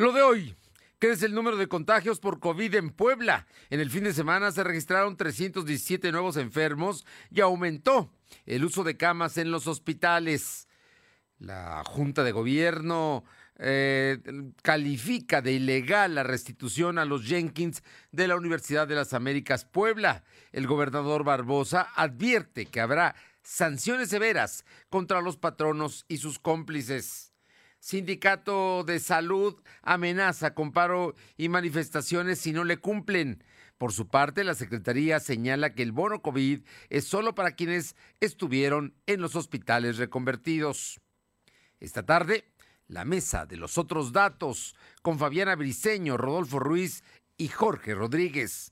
Lo de hoy. Crece el número de contagios por COVID en Puebla. En el fin de semana se registraron 317 nuevos enfermos y aumentó el uso de camas en los hospitales. La Junta de Gobierno eh, califica de ilegal la restitución a los Jenkins de la Universidad de las Américas Puebla. El gobernador Barbosa advierte que habrá sanciones severas contra los patronos y sus cómplices. Sindicato de Salud amenaza con paro y manifestaciones si no le cumplen. Por su parte, la Secretaría señala que el bono COVID es solo para quienes estuvieron en los hospitales reconvertidos. Esta tarde, la mesa de los otros datos con Fabiana Briceño, Rodolfo Ruiz y Jorge Rodríguez.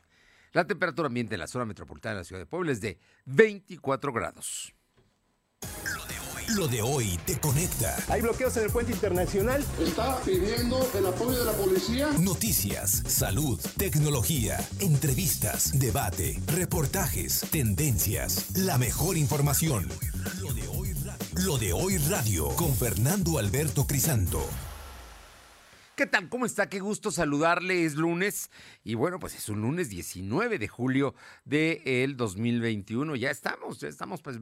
La temperatura ambiente en la zona metropolitana de la ciudad de Puebla es de 24 grados. Lo de hoy te conecta. Hay bloqueos en el puente internacional. Está pidiendo el apoyo de la policía. Noticias, salud, tecnología, entrevistas, debate, reportajes, tendencias, la mejor información. Lo de hoy, Lo de hoy radio con Fernando Alberto Crisanto. ¿Qué tal? ¿Cómo está? Qué gusto saludarle. Es lunes y bueno, pues es un lunes 19 de julio del 2021. Ya estamos, ya estamos pues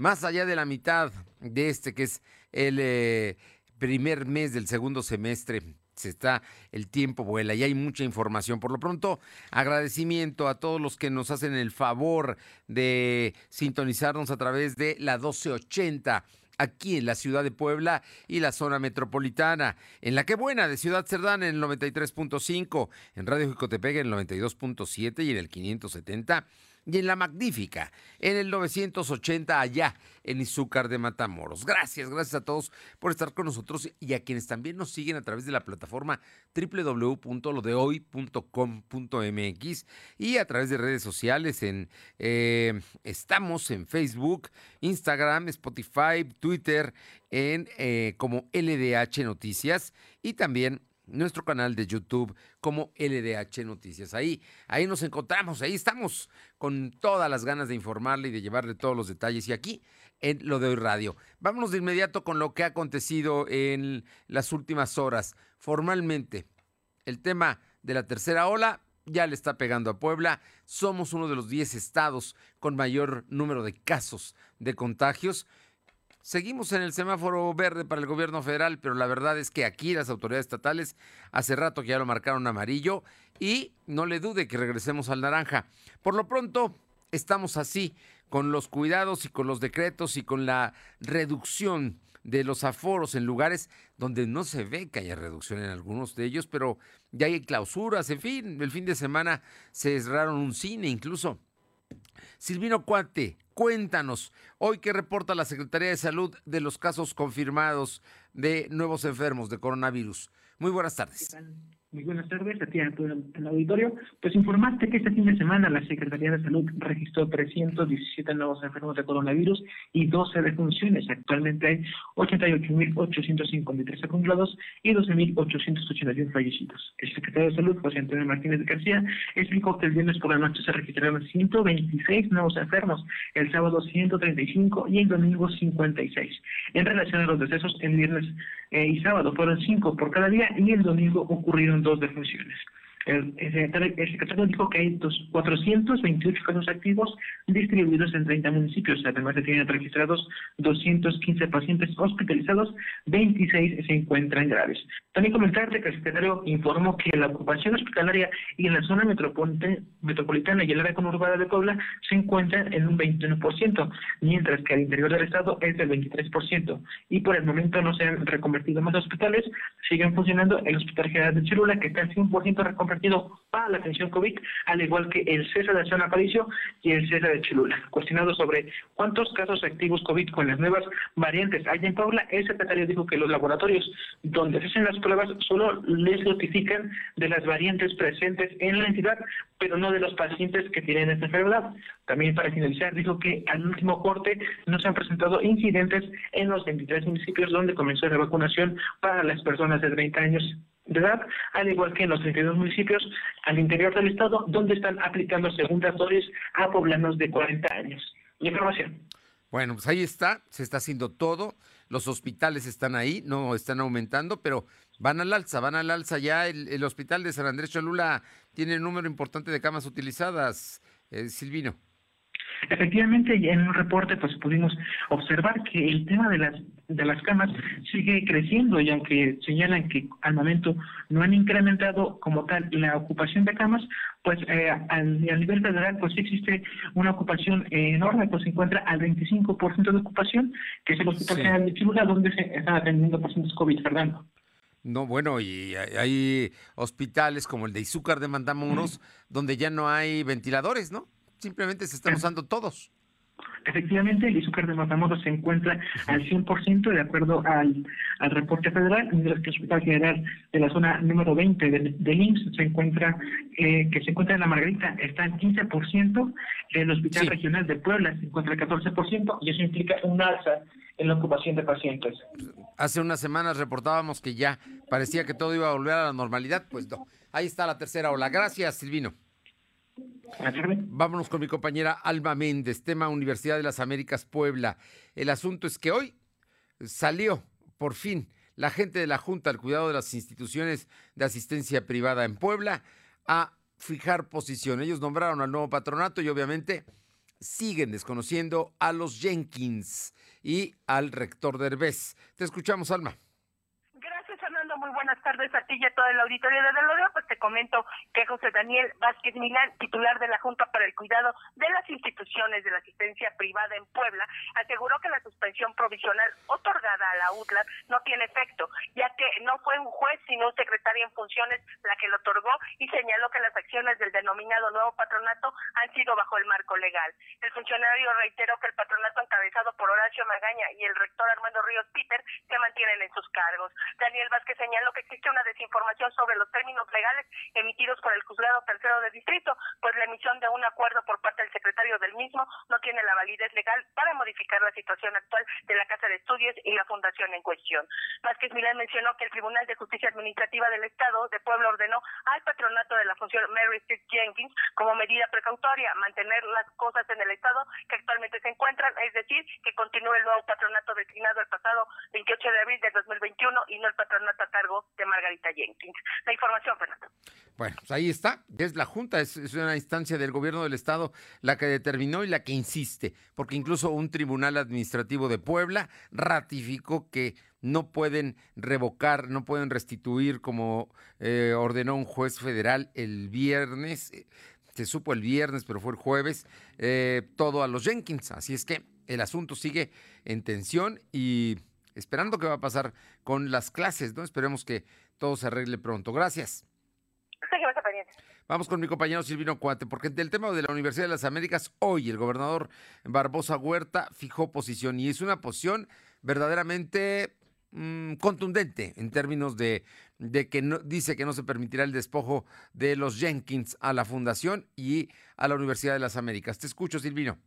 más allá de la mitad de este que es el eh, primer mes del segundo semestre. Se está, el tiempo vuela y hay mucha información. Por lo pronto, agradecimiento a todos los que nos hacen el favor de sintonizarnos a través de la 1280 aquí en la ciudad de Puebla y la zona metropolitana. En la que buena de Ciudad Cerdán en el 93.5, en Radio Jicotepec en el 92.7 y en el 570 y en La Magnífica, en el 980 allá en Izúcar de Matamoros. Gracias, gracias a todos por estar con nosotros y a quienes también nos siguen a través de la plataforma www.lodehoy.com.mx y a través de redes sociales en eh, estamos en Facebook, Instagram, Spotify, Twitter, en eh, como LDH Noticias y también nuestro canal de YouTube como LDH Noticias. Ahí, ahí nos encontramos, ahí estamos con todas las ganas de informarle y de llevarle todos los detalles. Y aquí en lo de hoy radio. Vámonos de inmediato con lo que ha acontecido en las últimas horas. Formalmente, el tema de la tercera ola ya le está pegando a Puebla. Somos uno de los 10 estados con mayor número de casos de contagios. Seguimos en el semáforo verde para el gobierno federal, pero la verdad es que aquí las autoridades estatales hace rato que ya lo marcaron amarillo y no le dude que regresemos al naranja. Por lo pronto, estamos así, con los cuidados y con los decretos y con la reducción de los aforos en lugares donde no se ve que haya reducción en algunos de ellos, pero ya hay clausuras, en fin, el fin de semana se cerraron un cine incluso. Silvino Cuate, cuéntanos, hoy qué reporta la Secretaría de Salud de los casos confirmados de nuevos enfermos de coronavirus. Muy buenas tardes. Muy buenas tardes a ti a todo el auditorio. Pues informaste que este fin de semana la Secretaría de Salud registró 317 nuevos enfermos de coronavirus y 12 defunciones. Actualmente hay 88.853 acumulados y 12.881 fallecidos. El secretario de Salud, José Antonio Martínez García, explicó que el viernes por la noche se registraron 126 nuevos enfermos, el sábado 135 y el domingo 56. En relación a los decesos, el viernes eh, y sábado fueron 5 por cada día y el domingo ocurrieron dos defunciones. El, secretario, dijo que hay dos, 428 casos activos distribuidos en 30 municipios. Además, se tienen registrados 215 pacientes hospitalizados, 26 se encuentran graves. También comentarte que el secretario informó que la ocupación hospitalaria y en la zona metropolitana y el área conurbada de Puebla se encuentran en un 21%, mientras que al interior del estado es del 23%. Y por el momento no se han reconvertido más hospitales, siguen funcionando el Hospital General de Chirula, que está al 100% reconvertido para la atención COVID, al igual que el César de San Aparicio y el César de Cholula. Cuestionado sobre cuántos casos activos COVID con las nuevas variantes hay en Paula, el secretario dijo que los laboratorios donde se hacen las pruebas solo les notifican de las variantes presentes en la entidad, pero no de los pacientes que tienen esta enfermedad. También para finalizar, dijo que al último corte no se han presentado incidentes en los 23 municipios donde comenzó la vacunación para las personas de 30 años de edad, al igual que en los 32 municipios al interior del estado, donde están aplicando segundas dosis a poblanos de 40 años. Información. Bueno, pues ahí está, se está haciendo todo, los hospitales están ahí, no están aumentando, pero Van al alza, van al alza ya. El, hospital de San Andrés Cholula tiene un número importante de camas utilizadas, eh, Silvino. Efectivamente, en un reporte pues pudimos observar que el tema de las de las camas sigue creciendo y aunque señalan que al momento no han incrementado como tal la ocupación de camas, pues eh, al, nivel federal pues sí existe una ocupación enorme, pues se encuentra al 25% de ocupación, que es el Hospital General de Chilula, donde se están atendiendo pacientes COVID, Fernando. No, bueno, y hay hospitales como el de Izúcar de Mandamuros, donde ya no hay ventiladores, ¿no? Simplemente se están usando todos. Efectivamente, el Izúcar de Matamoros se encuentra al 100% de acuerdo al, al reporte federal, mientras que el Hospital General de la zona número 20 del, IMSS se encuentra, eh, que se encuentra en la Margarita, está al 15%, el Hospital Regional de Puebla se encuentra al 14%, y eso implica un alza en la ocupación de pacientes. Hace unas semanas reportábamos que ya parecía que todo iba a volver a la normalidad, pues no. Ahí está la tercera ola. Gracias, Silvino. Vámonos con mi compañera Alma Méndez, tema Universidad de las Américas Puebla. El asunto es que hoy salió, por fin, la gente de la Junta al cuidado de las instituciones de asistencia privada en Puebla a fijar posición. Ellos nombraron al nuevo patronato y obviamente siguen desconociendo a los Jenkins y al rector Derbez. Te escuchamos, Alma buenas tardes a ti y a toda la auditoría de Delodeo. Pues te comento que José Daniel Vázquez Milán, titular de la Junta para el Cuidado de las Instituciones de la Asistencia Privada en Puebla, aseguró que la suspensión provisional otorgada a la UTLA no tiene efecto, ya que no fue un juez sino un secretario en funciones la que lo otorgó y señaló que las acciones del denominado nuevo patronato han sido bajo el marco legal. El funcionario reiteró que el patronato encabezado por Horacio Magaña y el rector Armando Ríos Peter se mantienen en sus cargos. Daniel Vázquez señaló que existe una desinformación sobre los términos legales emitidos por el juzgado tercero de distrito, pues la emisión de un acuerdo por parte del secretario del mismo no tiene la validez legal para modificar la situación actual de la Casa de Estudios y la fundación en cuestión. Vázquez Milán mencionó que el Tribunal de Justicia Administrativa del Estado de Puebla ordenó al patronato de la función Mary Street Jenkins como medida precautoria mantener las cosas en el estado que actualmente se encuentran, es decir, que continúe el nuevo patronato designado el pasado 28 de abril de 2021 y no el patronato cargo de Margarita Jenkins. La información, Fernando. Bueno, pues ahí está. Es la Junta, es, una instancia del gobierno del Estado la que determinó y la que insiste, porque incluso un tribunal administrativo de Puebla ratificó que no pueden revocar, no pueden restituir como eh, ordenó un juez federal el viernes, eh, se supo el viernes, pero fue el jueves, eh, todo a los Jenkins. Así es que el asunto sigue en tensión y esperando qué va a pasar con las clases, ¿no? Esperemos que todo se arregle pronto. Gracias. Vamos con mi compañero Silvino Cuate, porque del tema de la Universidad de las Américas, hoy el gobernador Barbosa Huerta fijó posición y es una posición verdaderamente mm, contundente en términos de, de que no, dice que no se permitirá el despojo de los Jenkins a la Fundación y a la Universidad de las Américas. Te escucho, Silvino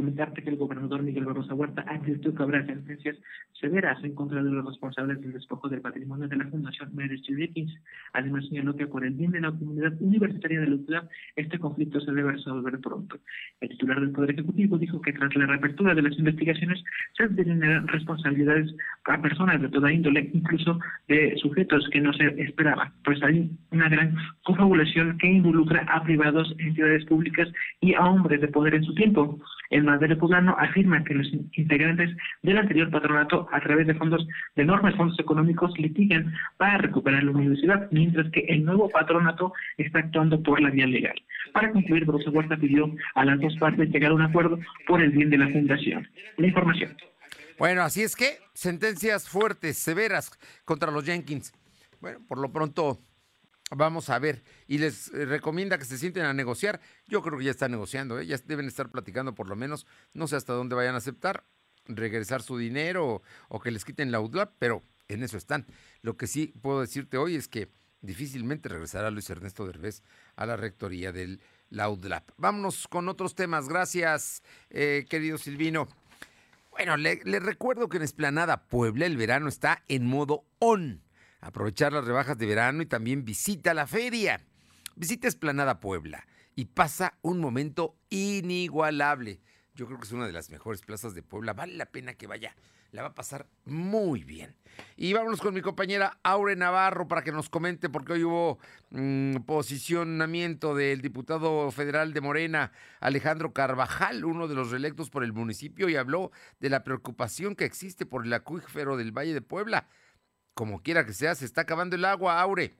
comentarte que el gobernador Miguel Barroso Huerta advirtió que habrá sentencias severas en contra de los responsables del despojo del patrimonio de la Fundación Mary Jenkins. Además señaló que por el bien de la comunidad universitaria de la este conflicto se debe resolver pronto. El titular del Poder Ejecutivo dijo que tras la reapertura de las investigaciones se delinearán responsabilidades a personas de toda índole, incluso de sujetos que no se esperaba, pues hay una gran confabulación que involucra a privados, entidades públicas y a hombres de poder en su tiempo. El Madero Poblano afirma que los integrantes del anterior patronato, a través de fondos de enormes fondos económicos, litigan para recuperar la universidad, mientras que el nuevo patronato está actuando por la vía legal. Para concluir, Broso Huerta pidió a las dos partes llegar a un acuerdo por el bien de la fundación. La información. Bueno, así es que sentencias fuertes, severas contra los Jenkins. Bueno, por lo pronto Vamos a ver. Y les eh, recomienda que se sienten a negociar. Yo creo que ya están negociando, ¿eh? ya deben estar platicando por lo menos. No sé hasta dónde vayan a aceptar regresar su dinero o, que les quiten la UDLAP, pero en eso están. Lo que sí puedo decirte hoy es que difícilmente regresará Luis Ernesto Derbez a la rectoría del UDLAP. Vámonos con otros temas. Gracias, eh, querido Silvino. Bueno, le, le recuerdo que en Esplanada Puebla el verano está en modo on aprovechar las rebajas de verano y también visita la feria. Visita Esplanada Puebla y pasa un momento inigualable. Yo creo que es una de las mejores plazas de Puebla. Vale la pena que vaya. la va a pasar muy bien. Y vámonos con mi compañera Aure Navarro para que nos comente, porque hoy hubo mm, posicionamiento del diputado federal de Morena, Alejandro Carvajal, uno de los reelectos por el municipio, y habló de la preocupación que existe por el acuífero del Valle de Puebla. Como quiera que sea, se está acabando el agua, Aure.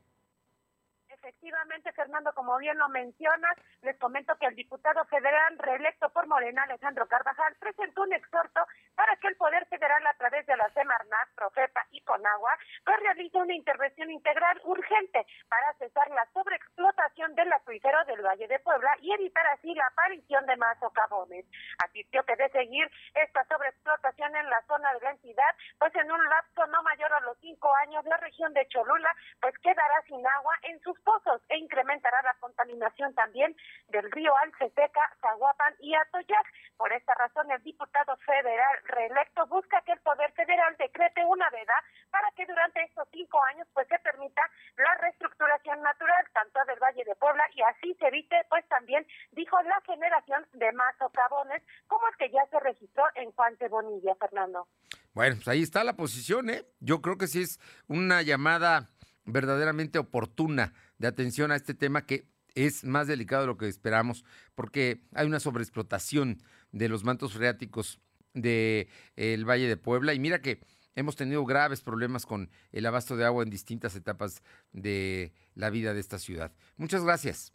Efectivamente, Fernando, como bien lo mencionas, les comento que el diputado federal reelecto por Morena, Alejandro Carvajal, presentó un exhorto para que el Poder Federal, a través de la Semarnat, Profepa y Conagua, pues realice una intervención integral urgente para cesar la sobreexplotación del acuífero del Valle de Puebla y evitar así la aparición de más socavones. Advirtió que de seguir esta sobreexplotación en la zona de la entidad, pues en un lapso no mayor a los cinco años, la región de Cholula, pues quedará sin agua en sus pozos e incrementará la contaminación también del río Alceteca, Zaguapan y Atoyac. Por esta razón, el diputado federal reelecto busca que el Poder Federal decrete una veda para que durante estos cinco años pues se permita la reestructuración natural tanto del Valle de Puebla y así se evite pues también dijo la generación de más socavones como el que ya se registró en Juan de Bonilla, Fernando. Bueno, pues ahí está la posición, ¿eh? Yo creo que sí es una llamada verdaderamente oportuna de atención a este tema que es más delicado de lo que esperamos, porque hay una sobreexplotación de los mantos freáticos del el Valle de Puebla. Y mira que hemos tenido graves problemas con el abasto de agua en distintas etapas de la vida de esta ciudad. Muchas gracias.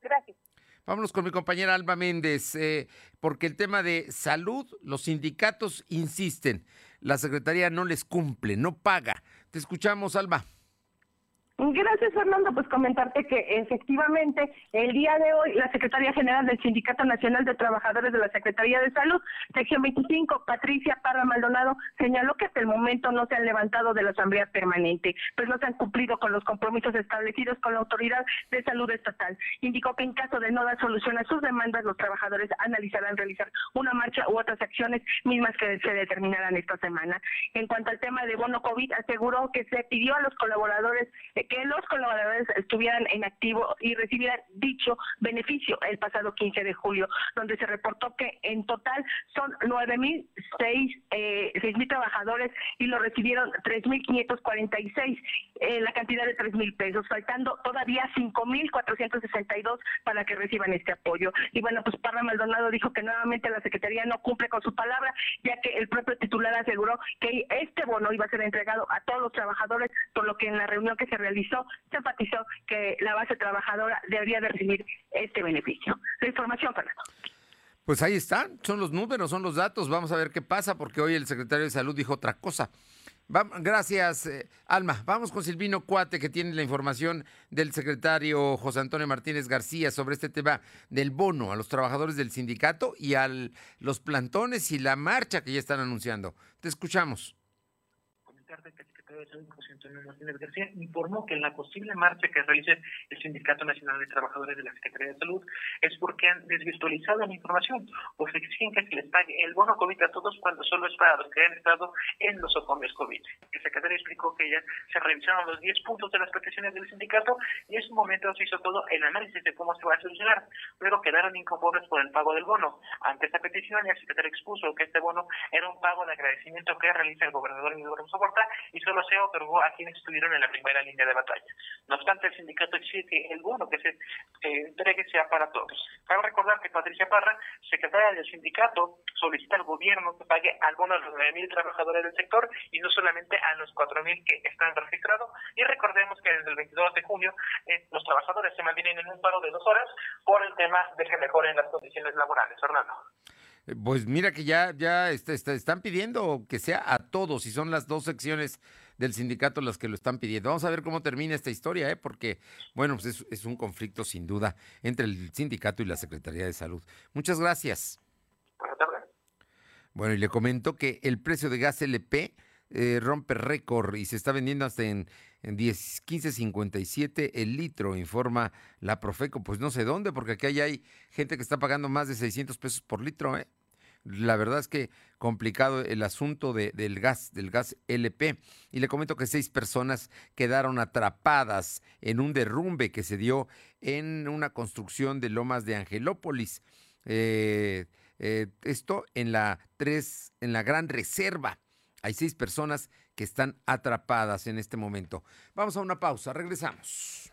Gracias. Vámonos con mi compañera Alba Méndez, eh, porque el tema de salud, los sindicatos insisten, la Secretaría no les cumple, no paga. Te escuchamos, Alba. Gracias, Fernando. Pues comentarte que efectivamente el día de hoy la Secretaría General del Sindicato Nacional de Trabajadores de la Secretaría de Salud, sección 25, Patricia Parra Maldonado, señaló que hasta el momento no se han levantado de la Asamblea Permanente, pues no se han cumplido con los compromisos establecidos con la Autoridad de Salud Estatal. Indicó que en caso de no dar solución a sus demandas, los trabajadores analizarán realizar una marcha u otras acciones mismas que se determinarán esta semana. En cuanto al tema de bono COVID, aseguró que se pidió a los colaboradores que los colaboradores estuvieran en activo y recibieran dicho beneficio el pasado 15 de julio, donde se reportó que en total son 9.006 eh, trabajadores y lo recibieron 3.546, eh, la cantidad de 3.000 pesos, faltando todavía 5.462 para que reciban este apoyo. Y bueno, pues Parra Maldonado dijo que nuevamente la Secretaría no cumple con su palabra, ya que el propio titular aseguró que este bono iba a ser entregado a todos los trabajadores, por lo que en la reunión que se realizó se enfatizó que la base trabajadora debería de recibir este beneficio. La información, Fernando. Pues ahí están, son los números, son los datos. Vamos a ver qué pasa, porque hoy el secretario de Salud dijo otra cosa. gracias, eh, Alma. Vamos con Silvino Cuate, que tiene la información del secretario José Antonio Martínez García sobre este tema del bono a los trabajadores del sindicato y a los plantones y la marcha que ya están anunciando. Te escuchamos. José Antonio Martínez García, informó que en la posible marcha que realice el Sindicato Nacional de Trabajadores de la Secretaría de Salud es porque han desvirtualizado la información se exigen que se les pague el bono COVID a todos cuando solo es para los que han estado en los ocomios COVID. El secretario explicó que ya se revisaron los 10 puntos de las peticiones del sindicato y en su momento se hizo todo el análisis de cómo se va a solucionar, pero quedaron inconformes por el pago del bono. Ante esta petición, el secretario expuso que este bono era un pago de agradecimiento que realiza el gobernador Miguel Soporta y solo se otorgó a quienes estuvieron en la primera línea de batalla. No obstante, el sindicato exige que el bono que se eh, entregue sea para todos. Cabe recordar que Patricia Parra, secretaria del sindicato, solicita al gobierno que pague al bono a los 9.000 trabajadores del sector y no solamente a los 4.000 que están registrados. Y recordemos que desde el 22 de junio eh, los trabajadores se mantienen en un paro de dos horas por el tema de que mejoren las condiciones laborales. Fernando. Eh, pues mira que ya, ya está, están pidiendo que sea a todos y son las dos secciones del sindicato las que lo están pidiendo. Vamos a ver cómo termina esta historia, ¿eh? porque, bueno, pues es, es un conflicto sin duda entre el sindicato y la Secretaría de Salud. Muchas gracias. Bueno, y le comento que el precio de gas LP eh, rompe récord y se está vendiendo hasta en, en 10, 15.57 el litro, informa la Profeco. Pues no sé dónde, porque aquí hay gente que está pagando más de 600 pesos por litro, ¿eh? La verdad es que complicado el asunto del gas, del gas LP. Y le comento que seis personas quedaron atrapadas en un derrumbe que se dio en una construcción de Lomas de Angelópolis. Eh, eh, esto en la 3, en la Gran Reserva. Hay seis personas que están atrapadas en este momento. Vamos a una pausa, regresamos.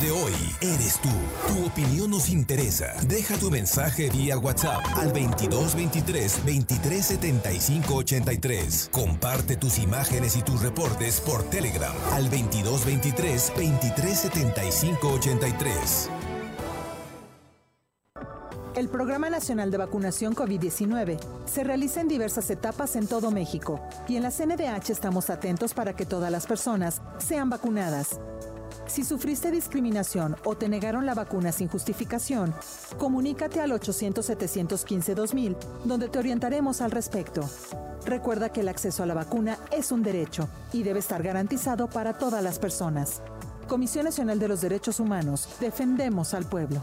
De hoy eres tú. Tu opinión nos interesa. Deja tu mensaje vía WhatsApp al 2223 2375 83. Comparte tus imágenes y tus reportes por Telegram al 2223 2375 83. El Programa Nacional de Vacunación COVID-19 se realiza en diversas etapas en todo México y en la CNDH estamos atentos para que todas las personas sean vacunadas. Si sufriste discriminación o te negaron la vacuna sin justificación, comunícate al 800-715-2000, donde te orientaremos al respecto. Recuerda que el acceso a la vacuna es un derecho y debe estar garantizado para todas las personas. Comisión Nacional de los Derechos Humanos, defendemos al pueblo.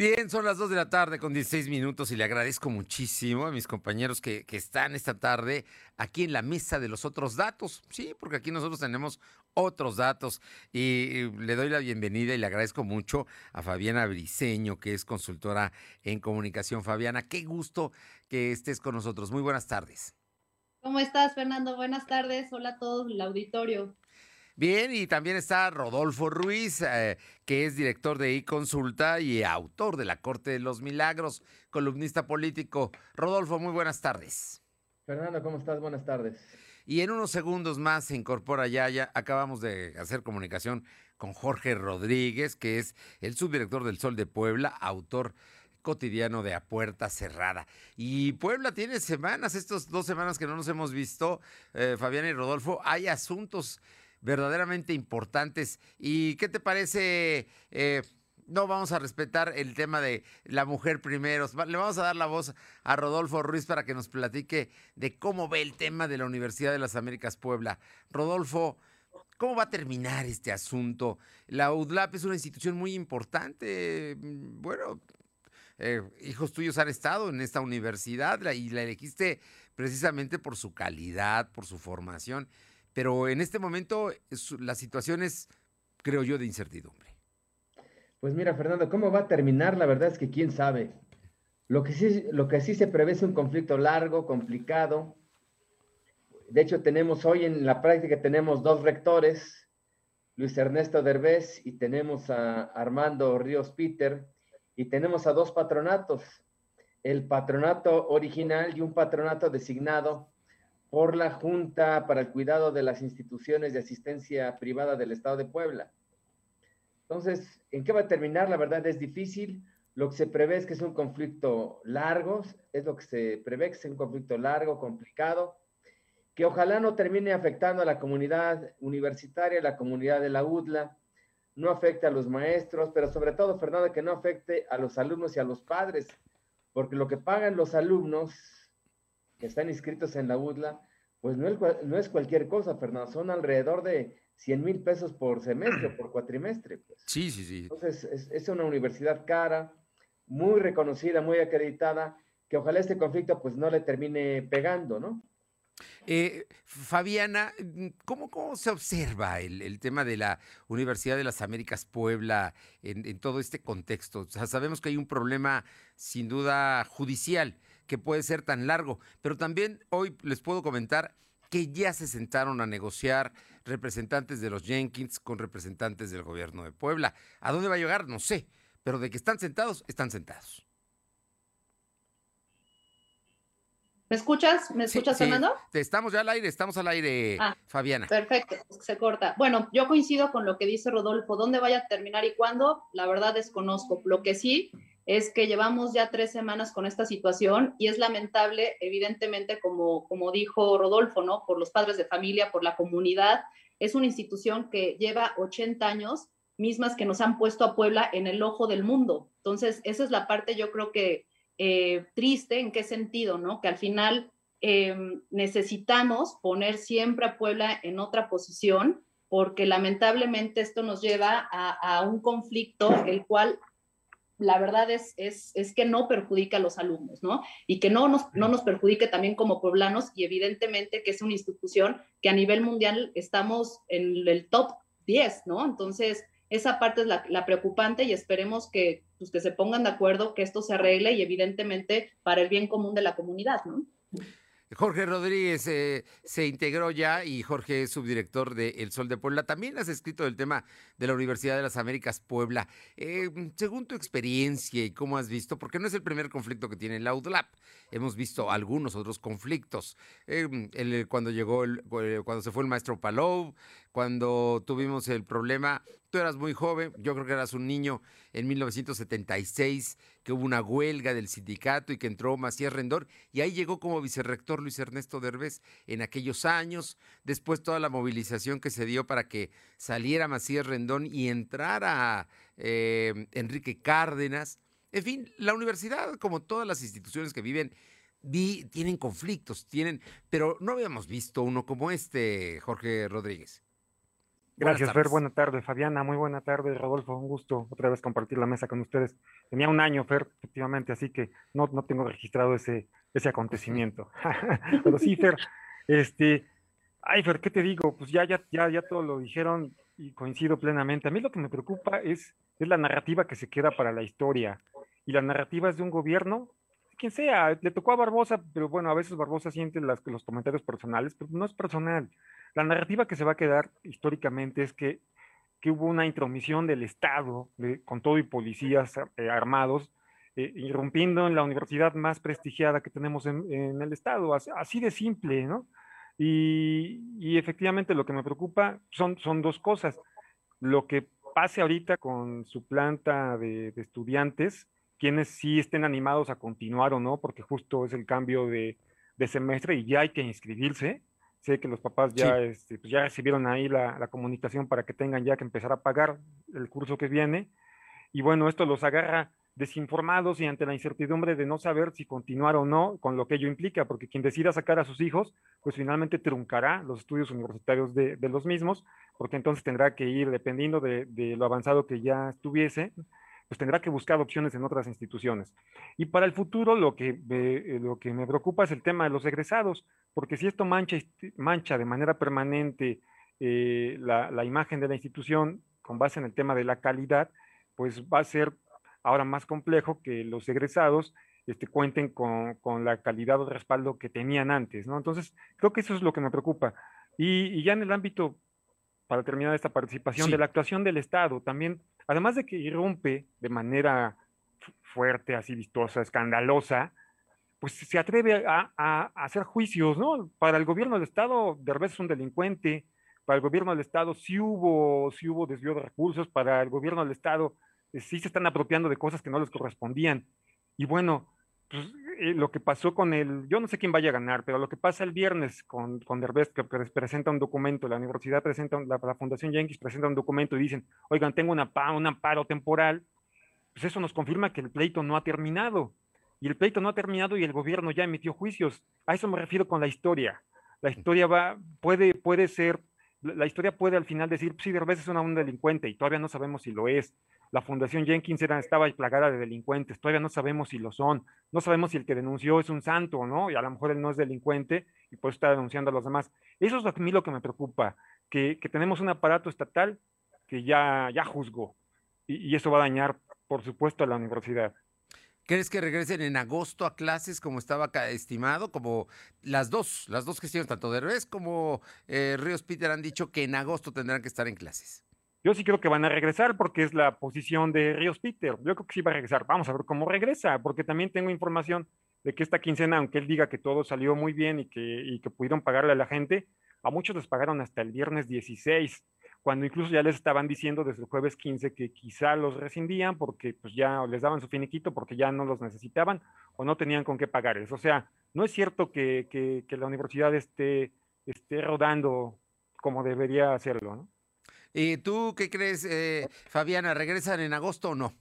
Bien, son las 2 de la tarde con 16 minutos y le agradezco muchísimo a mis compañeros que, están esta tarde aquí en la mesa de los otros datos. Sí, porque aquí nosotros tenemos otros datos y le doy la bienvenida y le agradezco mucho a Fabiana Briseño, que es consultora en comunicación. Fabiana, qué gusto que estés con nosotros. Muy buenas tardes. ¿Cómo estás, Fernando? Buenas tardes. Hola a todos, el auditorio. Bien, y también está Rodolfo Ruiz, eh, que es director de iConsulta y autor de La Corte de los Milagros, columnista político. Rodolfo, muy buenas tardes. Fernando, ¿cómo estás? Buenas tardes. Y en unos segundos más se incorpora ya, ya acabamos de hacer comunicación con Jorge Rodríguez, que es el subdirector del Sol de Puebla, autor cotidiano de A Puerta Cerrada. Y Puebla tiene semanas, estas dos semanas que no nos hemos visto, eh, Fabián y Rodolfo, hay asuntos verdaderamente importantes. ¿Y qué te parece? Eh, no vamos a respetar el tema de la mujer primero. Le vamos a dar la voz a Rodolfo Ruiz para que nos platique de cómo ve el tema de la Universidad de las Américas Puebla. Rodolfo, ¿cómo va a terminar este asunto? La UDLAP es una institución muy importante. Bueno, eh, hijos tuyos han estado en esta universidad y la elegiste precisamente por su calidad, por su formación. Pero en este momento la situación es, creo yo, de incertidumbre. Pues mira, Fernando, ¿cómo va a terminar? La verdad es que quién sabe. Lo que sí, lo que sí se prevé es un conflicto largo, complicado. De hecho, tenemos hoy en la práctica, tenemos dos rectores, Luis Ernesto Derbez y tenemos a Armando Ríos Peter, y tenemos a dos patronatos, el patronato original y un patronato designado por la Junta para el Cuidado de las Instituciones de Asistencia Privada del Estado de Puebla. Entonces, ¿en qué va a terminar? La verdad es difícil. Lo que se prevé es que es un conflicto largo, es lo que se prevé que es un conflicto largo, complicado, que ojalá no termine afectando a la comunidad universitaria, a la comunidad de la UDLA, no afecte a los maestros, pero sobre todo, Fernando, que no afecte a los alumnos y a los padres, porque lo que pagan los alumnos que están inscritos en la UDLA, pues no es, no es cualquier cosa, Fernando, son alrededor de 100 mil pesos por semestre, por cuatrimestre. Pues. Sí, sí, sí. Entonces, es, es, una universidad cara, muy reconocida, muy acreditada, que ojalá este conflicto pues no le termine pegando, ¿no? Eh, Fabiana, ¿cómo, ¿cómo, se observa el, el, tema de la Universidad de las Américas Puebla en, en todo este contexto? O sea, sabemos que hay un problema sin duda judicial, que puede ser tan largo. Pero también hoy les puedo comentar que ya se sentaron a negociar representantes de los Jenkins con representantes del gobierno de Puebla. ¿A dónde va a llegar? No sé, pero de que están sentados, están sentados. ¿Me escuchas? ¿Me escuchas, Fernando? Estamos ya al aire, estamos al aire, ah, Fabiana. Perfecto, se corta. Bueno, yo coincido con lo que dice Rodolfo. ¿Dónde vaya a terminar y cuándo? La verdad desconozco. Lo que sí es que llevamos ya tres semanas con esta situación y es lamentable, evidentemente, como, como dijo Rodolfo, ¿no? Por los padres de familia, por la comunidad. Es una institución que lleva 80 años, mismas que nos han puesto a Puebla en el ojo del mundo. Entonces, esa es la parte, yo creo que eh, triste, ¿en qué sentido? ¿no? Que al final eh, necesitamos poner siempre a Puebla en otra posición, porque lamentablemente esto nos lleva a, un conflicto, el cual la verdad es, es, es, que no perjudica a los alumnos, ¿no? Y que no nos, no nos perjudique también como poblanos y evidentemente que es una institución que a nivel mundial estamos en el top 10, ¿no? Entonces, esa parte es la, preocupante y esperemos que, pues, que se pongan de acuerdo, que esto se arregle y evidentemente para el bien común de la comunidad, ¿no? Jorge Rodríguez eh, se integró ya y Jorge es subdirector de El Sol de Puebla. También has escrito del tema de la Universidad de las Américas Puebla. Eh, según tu experiencia y cómo has visto, porque no es el primer conflicto que tiene la UDLAP, hemos visto algunos otros conflictos. Eh, cuando llegó, el, cuando se fue el maestro Palou, cuando tuvimos el problema Tú eras muy joven, yo creo que eras un niño en 1976, que hubo una huelga del sindicato y que entró Macías Rendón, y ahí llegó como vicerrector Luis Ernesto Derbez en aquellos años, después toda la movilización que se dio para que saliera Macías Rendón y entrara eh, Enrique Cárdenas. En fin, la universidad, como todas las instituciones que viven, tienen conflictos, tienen, pero no habíamos visto uno como este, Jorge Rodríguez. Gracias, Fer. Buena tarde, Fabiana. Muy buena tarde, Rodolfo. Un gusto otra vez compartir la mesa con ustedes. Tenía un año, Fer, efectivamente, así que no, no tengo registrado ese, ese acontecimiento. Pero sí, Fer, este, ay, Fer, ¿qué te digo? Pues ya, ya, ya, ya todo lo dijeron y coincido plenamente. A mí lo que me preocupa es, es la narrativa que se queda para la historia. Y la narrativa es de un gobierno, quien sea, le tocó a Barbosa, pero bueno, a veces Barbosa siente las, los comentarios personales, pero no es personal la narrativa que se va a quedar históricamente es que, hubo una intromisión del Estado, con todo y policías eh, armados, eh, irrumpiendo en la universidad más prestigiada que tenemos en, el Estado, así, de simple, ¿no? Y, efectivamente lo que me preocupa son, son dos cosas. Lo que pase ahorita con su planta de, estudiantes, quienes sí estén animados a continuar o no, porque justo es el cambio de, de semestre y ya hay que inscribirse, Sé que los papás ya, este, pues ya recibieron ahí la, comunicación para que tengan ya que empezar a pagar el curso que viene. Y bueno, esto los agarra desinformados y ante la incertidumbre de no saber si continuar o no con lo que ello implica, porque quien decida sacar a sus hijos, pues finalmente truncará los estudios universitarios de, los mismos, porque entonces tendrá que ir, dependiendo de, de, lo avanzado que ya estuviese, pues tendrá que buscar opciones en otras instituciones. Y para el futuro lo que, eh, lo que me preocupa es el tema de los egresados, porque si esto mancha, mancha de manera permanente eh, la, imagen de la institución con base en el tema de la calidad, pues va a ser ahora más complejo que los egresados este, cuenten con, la calidad o respaldo que tenían antes, ¿no? Entonces, creo que eso es lo que me preocupa. Y, ya en el ámbito, para terminar esta participación, de la actuación del Estado, también además de que irrumpe de manera fuerte, así vistosa, escandalosa, pues se atreve a, hacer juicios, ¿no? Para el gobierno del Estado, Derbez es un delincuente, para el gobierno del Estado sí hubo, sí hubo desvío de recursos, para el gobierno del Estado eh, sí se están apropiando de cosas que no les correspondían. Y bueno, lo que pasó con el, yo no sé quién vaya a ganar, pero lo que pasa el viernes con, con Derbez, que presenta un documento, la universidad presenta, la, la Fundación Yankees presenta un documento y dicen, oigan, tengo una, un amparo temporal, pues eso nos confirma que el pleito no ha terminado. Y el pleito no ha terminado y el gobierno ya emitió juicios. A eso me refiero con la historia. La historia va, puede, puede ser, la historia puede al final decir, sí, Derbez es una, un delincuente y todavía no sabemos si lo es la Fundación Jenkins era, estaba plagada de delincuentes, todavía no sabemos si lo son, no sabemos si el que denunció es un santo, ¿no? Y a lo mejor él no es delincuente y pues está denunciando a los demás. Eso es a mí lo que me preocupa, que, tenemos un aparato estatal que ya, ya juzgó y, eso va a dañar, por supuesto, a la universidad. ¿Crees que regresen en agosto a clases como estaba estimado? Como las dos, las dos gestiones, tanto de Reyes como eh, Ríos Peter han dicho que en agosto tendrán que estar en clases. Yo sí creo que van a regresar porque es la posición de Ríos Peter. Yo creo que sí va a regresar. Vamos a ver cómo regresa, porque también tengo información de que esta quincena, aunque él diga que todo salió muy bien y que, que pudieron pagarle a la gente, a muchos les pagaron hasta el viernes 16, cuando incluso ya les estaban diciendo desde el jueves 15 que quizá los rescindían porque pues ya les daban su finiquito porque ya no los necesitaban o no tenían con qué pagarles. O sea, no es cierto que, que, la universidad esté, esté rodando como debería hacerlo, ¿no? ¿Y tú qué crees, eh, Fabiana? ¿Regresan en agosto o no?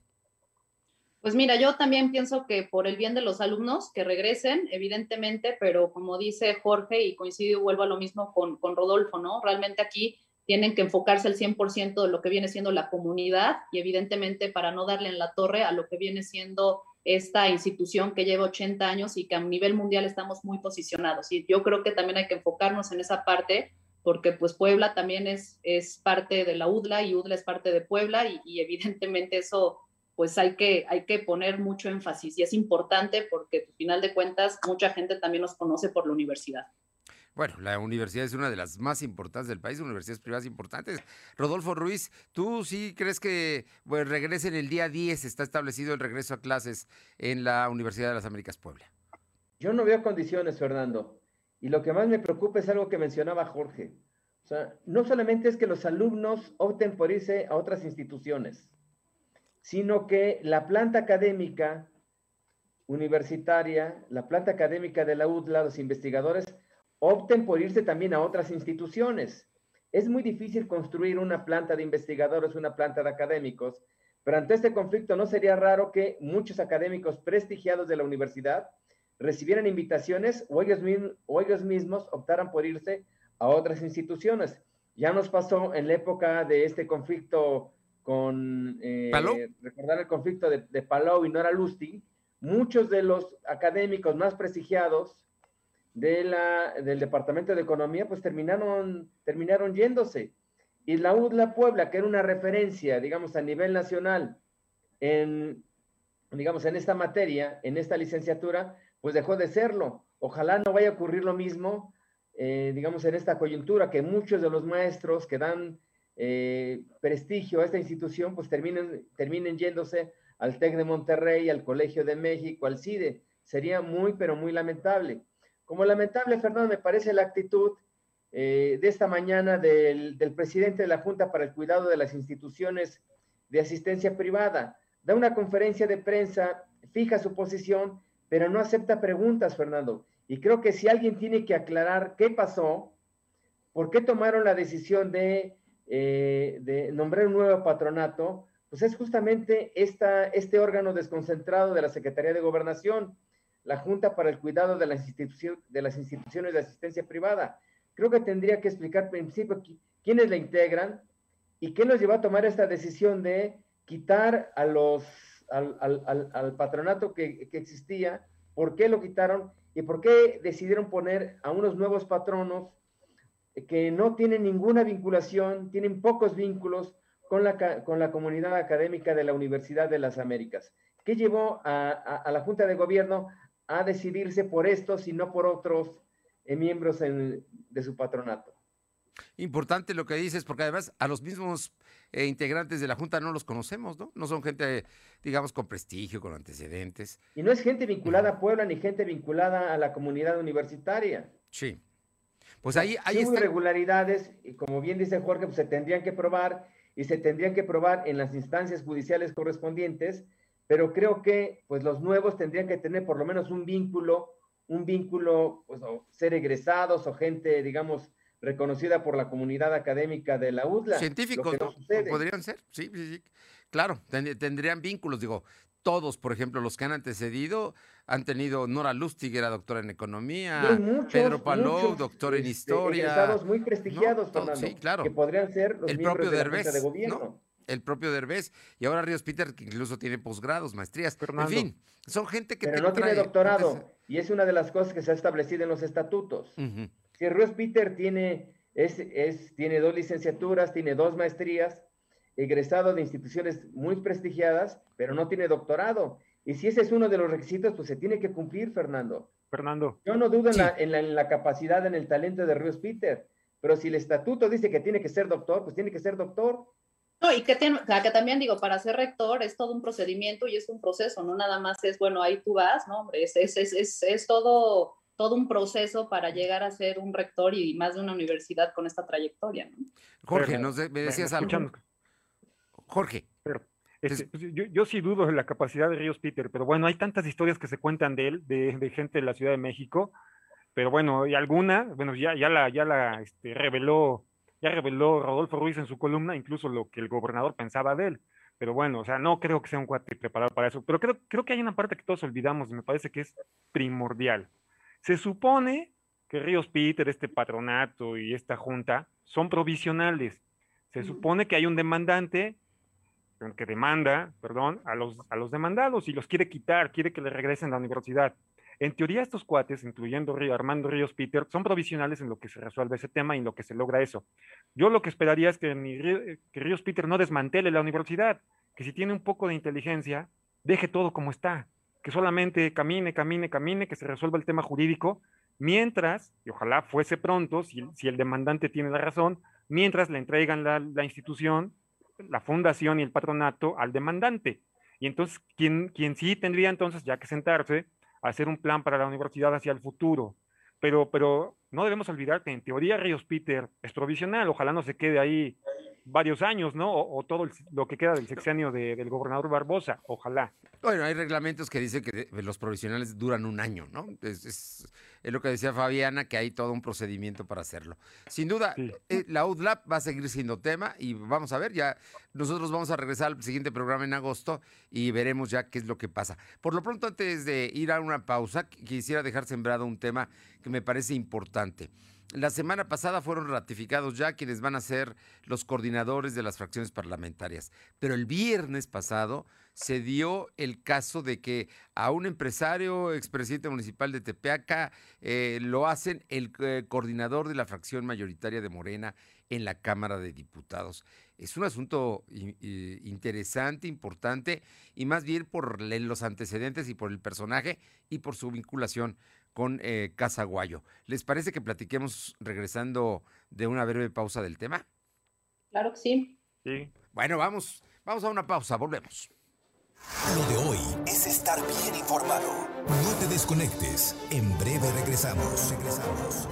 Pues mira, yo también pienso que por el bien de los alumnos, que regresen, evidentemente, pero como dice Jorge, y coincido y vuelvo a lo mismo con, con Rodolfo, ¿no? Realmente aquí tienen que enfocarse al 100% de lo que viene siendo la comunidad y evidentemente para no darle en la torre a lo que viene siendo esta institución que lleva 80 años y que a nivel mundial estamos muy posicionados. Y yo creo que también hay que enfocarnos en esa parte porque pues Puebla también es, es parte de la UDLA y UDLA es parte de Puebla y, y evidentemente eso pues hay que, hay que poner mucho énfasis y es importante porque al final de cuentas mucha gente también nos conoce por la universidad. Bueno, la universidad es una de las más importantes del país, universidades privadas importantes. Rodolfo Ruiz, ¿tú sí crees que pues, regresen el día 10? Está establecido el regreso a clases en la Universidad de las Américas Puebla. Yo no veo condiciones, Fernando. Y lo que más me preocupa es algo que mencionaba Jorge. O sea, no solamente es que los alumnos opten por irse a otras instituciones sino que la planta académica universitaria, la planta académica de la UDLA, los investigadores opten por irse también a otras instituciones. Es muy difícil construir una planta de investigadores, una planta de académicos, pero ante este conflicto no sería raro que muchos académicos prestigiados de la universidad recibieran invitaciones o ellos, o ellos mismos optaran por irse a otras instituciones. Ya nos pasó en la época de este conflicto con eh, recordar el conflicto de, de, Palau y Nora Lustig, muchos de los académicos más prestigiados de la, del Departamento de Economía, pues terminaron, terminaron yéndose. Y la UDLA Puebla, que era una referencia, digamos, a nivel nacional en, digamos, en esta materia, en esta licenciatura, pues dejó de serlo. Ojalá no vaya a ocurrir lo mismo, eh, digamos, en esta coyuntura, que muchos de los maestros que dan eh, prestigio a esta institución, pues terminen, terminen yéndose al TEC de Monterrey, al Colegio de México, al CIDE. Sería muy, pero muy lamentable. Como lamentable, Fernando, me parece la actitud eh, de esta mañana del, del, presidente de la Junta para el Cuidado de las Instituciones de Asistencia Privada. Da una conferencia de prensa, fija su posición, pero no acepta preguntas, Fernando. Y creo que si alguien tiene que aclarar qué pasó, por qué tomaron la decisión de eh, de nombrar un nuevo patronato, pues es justamente esta, este órgano desconcentrado de la Secretaría de Gobernación, la Junta para el Cuidado de las, de las Instituciones de Asistencia Privada. Creo que tendría que explicar, en principio, quiénes la integran y qué nos llevó a tomar esta decisión de quitar a los, al, al, al patronato que, que existía, por qué lo quitaron y por qué decidieron poner a unos nuevos patronos que no tienen ninguna vinculación, tienen pocos vínculos con la, con la comunidad académica de la Universidad de las Américas. ¿Qué llevó a, la Junta de Gobierno a decidirse por estos y no por otros eh, miembros de su patronato? Importante lo que dices, porque además a los mismos eh, integrantes de la Junta no los conocemos, ¿no? No son gente, digamos, con prestigio, con antecedentes. Y no es gente vinculada a Puebla ni gente vinculada a la comunidad universitaria. Sí. Pues ahí, hay irregularidades, y como bien dice Jorge, pues se tendrían que probar y se tendrían que probar en las instancias judiciales correspondientes, pero creo que pues los nuevos tendrían que tener por lo menos un vínculo, un vínculo, pues ser egresados o gente, digamos, reconocida por la comunidad académica de la UDLA. Científicos, Podrían ser, sí, sí, sí. Claro, tendrían vínculos, digo, todos, por ejemplo, los que han antecedido, han tenido Nora Lustig, era doctora en economía, Pedro Palou, doctor en este, historia. muy prestigiados, sí, claro. que podrían ser los el propio de Derbez, de gobierno. El propio Derbez. Y ahora Ríos Peter, que incluso tiene posgrados, maestrías. En fin, son gente que Pero no tiene doctorado. Y es una de las cosas que se ha establecido en los estatutos. Si Ríos Peter tiene, es, es, tiene dos licenciaturas, tiene dos maestrías, egresado de instituciones muy prestigiadas, pero no tiene doctorado. Y si ese es uno de los requisitos, pues se tiene que cumplir, Fernando. Fernando. Yo no dudo en, la, capacidad, en el talento de Ríos Peter, pero si el estatuto dice que tiene que ser doctor, pues tiene que ser doctor. No, y que, tiene, que también digo, para ser rector es todo un procedimiento y es un proceso, no nada más es, bueno, ahí tú vas, ¿no? Hombre, es, es, es, es todo, todo un proceso para llegar a ser un rector y más de una universidad con esta trayectoria, ¿no? Jorge, me decías algo. Jorge. Pero, este, pues, yo, yo, sí dudo de la capacidad de Ríos Peter, pero bueno, hay tantas historias que se cuentan de él, de, de gente de la Ciudad de México, pero bueno, y alguna, bueno, ya, ya la, ya la este, reveló ya reveló Rodolfo Ruiz en su columna incluso lo que el gobernador pensaba de él. Pero bueno, o sea, no creo que sea un cuate preparado para eso. Pero creo, creo que hay una parte que todos olvidamos y me parece que es primordial. Se supone que Ríos Peter, este patronato y esta junta son provisionales. Se supone que hay un demandante que demanda, perdón, a los, a los demandados y los quiere quitar, quiere que le regresen a la universidad. En teoría, estos cuates, incluyendo Armando Ríos Peter, son provisionales en lo que se resuelve ese tema y en lo que se logra eso. Yo lo que esperaría es que, que Ríos Peter no desmantele la universidad, que si tiene un poco de inteligencia, deje todo como está, que solamente camine, camine, camine, que se resuelva el tema jurídico, mientras, y ojalá fuese pronto, si, si el demandante tiene la razón, mientras le entregan la, la, institución, la fundación y el patronato al demandante. Y entonces, quien, quien sí tendría entonces ya que sentarse hacer un plan para la universidad hacia el futuro. Pero, pero no debemos olvidar que en teoría Ríos Peter es provisional, ojalá no se quede ahí varios años, ¿no? O, todo lo que queda del sexenio del gobernador Barbosa, ojalá. Bueno, hay reglamentos que dicen que los provisionales duran un año, ¿no? Es, lo que decía Fabiana, que hay todo un procedimiento para hacerlo. Sin duda, eh, la UDLAP va a seguir siendo tema y vamos a ver, ya nosotros vamos a regresar al siguiente programa en agosto y veremos ya qué es lo que pasa. Por lo pronto, antes de ir a una pausa, quisiera dejar sembrado un tema que me parece importante. La semana pasada fueron ratificados ya quienes van a ser los coordinadores de las fracciones parlamentarias, pero el viernes pasado se dio el caso de que a un empresario, expresidente municipal de Tepeaca, eh, lo hacen el eh, coordinador de la fracción mayoritaria de Morena en la Cámara de Diputados. Es un asunto interesante, importante, y más bien por los antecedentes y por el personaje y por su vinculación con eh, Casaguayo. ¿Les parece que platiquemos regresando de una breve pausa del tema? Claro que sí. Sí. Bueno, vamos, vamos a una pausa, volvemos. Lo de hoy es estar bien informado. No te desconectes. En breve regresamos. Regresamos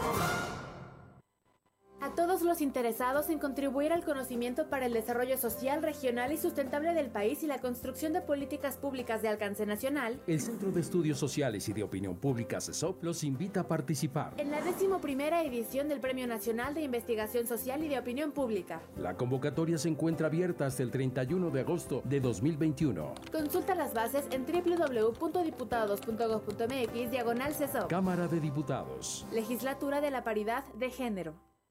todos los interesados en contribuir al conocimiento para el desarrollo social, regional y sustentable del país y la construcción de políticas públicas de alcance nacional, el Centro de Estudios Sociales y de Opinión Pública CESOP los invita a participar en la primera edición del Premio Nacional de Investigación Social y de Opinión Pública. La convocatoria se encuentra abierta hasta el 31 de agosto de 2021. Consulta las bases en www.diputados.gov.mx diagonal CESOP. Cámara de Diputados. Legislatura de la Paridad de Género.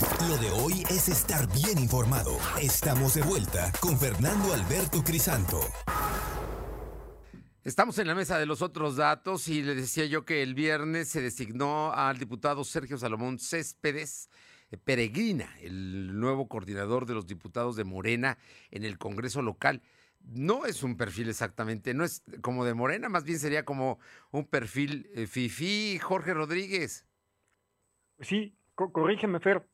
Lo de hoy es estar bien informado. Estamos de vuelta con Fernando Alberto Crisanto. Estamos en la mesa de los otros datos y le decía yo que el viernes se designó al diputado Sergio Salomón Céspedes eh, Peregrina, el nuevo coordinador de los diputados de Morena en el Congreso local. No es un perfil exactamente, no es como de Morena, más bien sería como un perfil FIFI, eh, Jorge Rodríguez. Sí, corrígeme, Fer,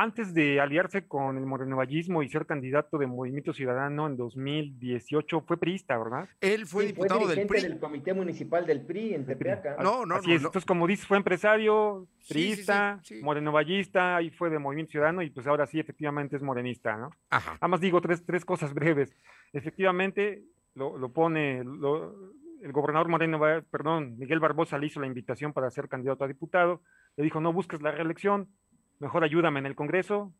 antes de aliarse con el morenovallismo y ser candidato de Movimiento Ciudadano en 2018, fue priista, ¿verdad? Él fue Sí, diputado del dirigente PRI. del Comité Municipal del PRI en Tepeaca. No, no, Así no, es, no. entonces como dices, fue empresario, Sí, sí, sí, priista, sí. morenovallista, ahí fue de Movimiento Ciudadano y pues ahora sí, efectivamente es morenista, ¿no? Ajá. Nada más digo tres, tres cosas breves. Efectivamente, lo, lo pone, lo- el gobernador Moreno, perdón, Miguel Barbosa le hizo la invitación para ser candidato a diputado, le dijo, no busques la reelección, mejor ayúdame en el Congreso,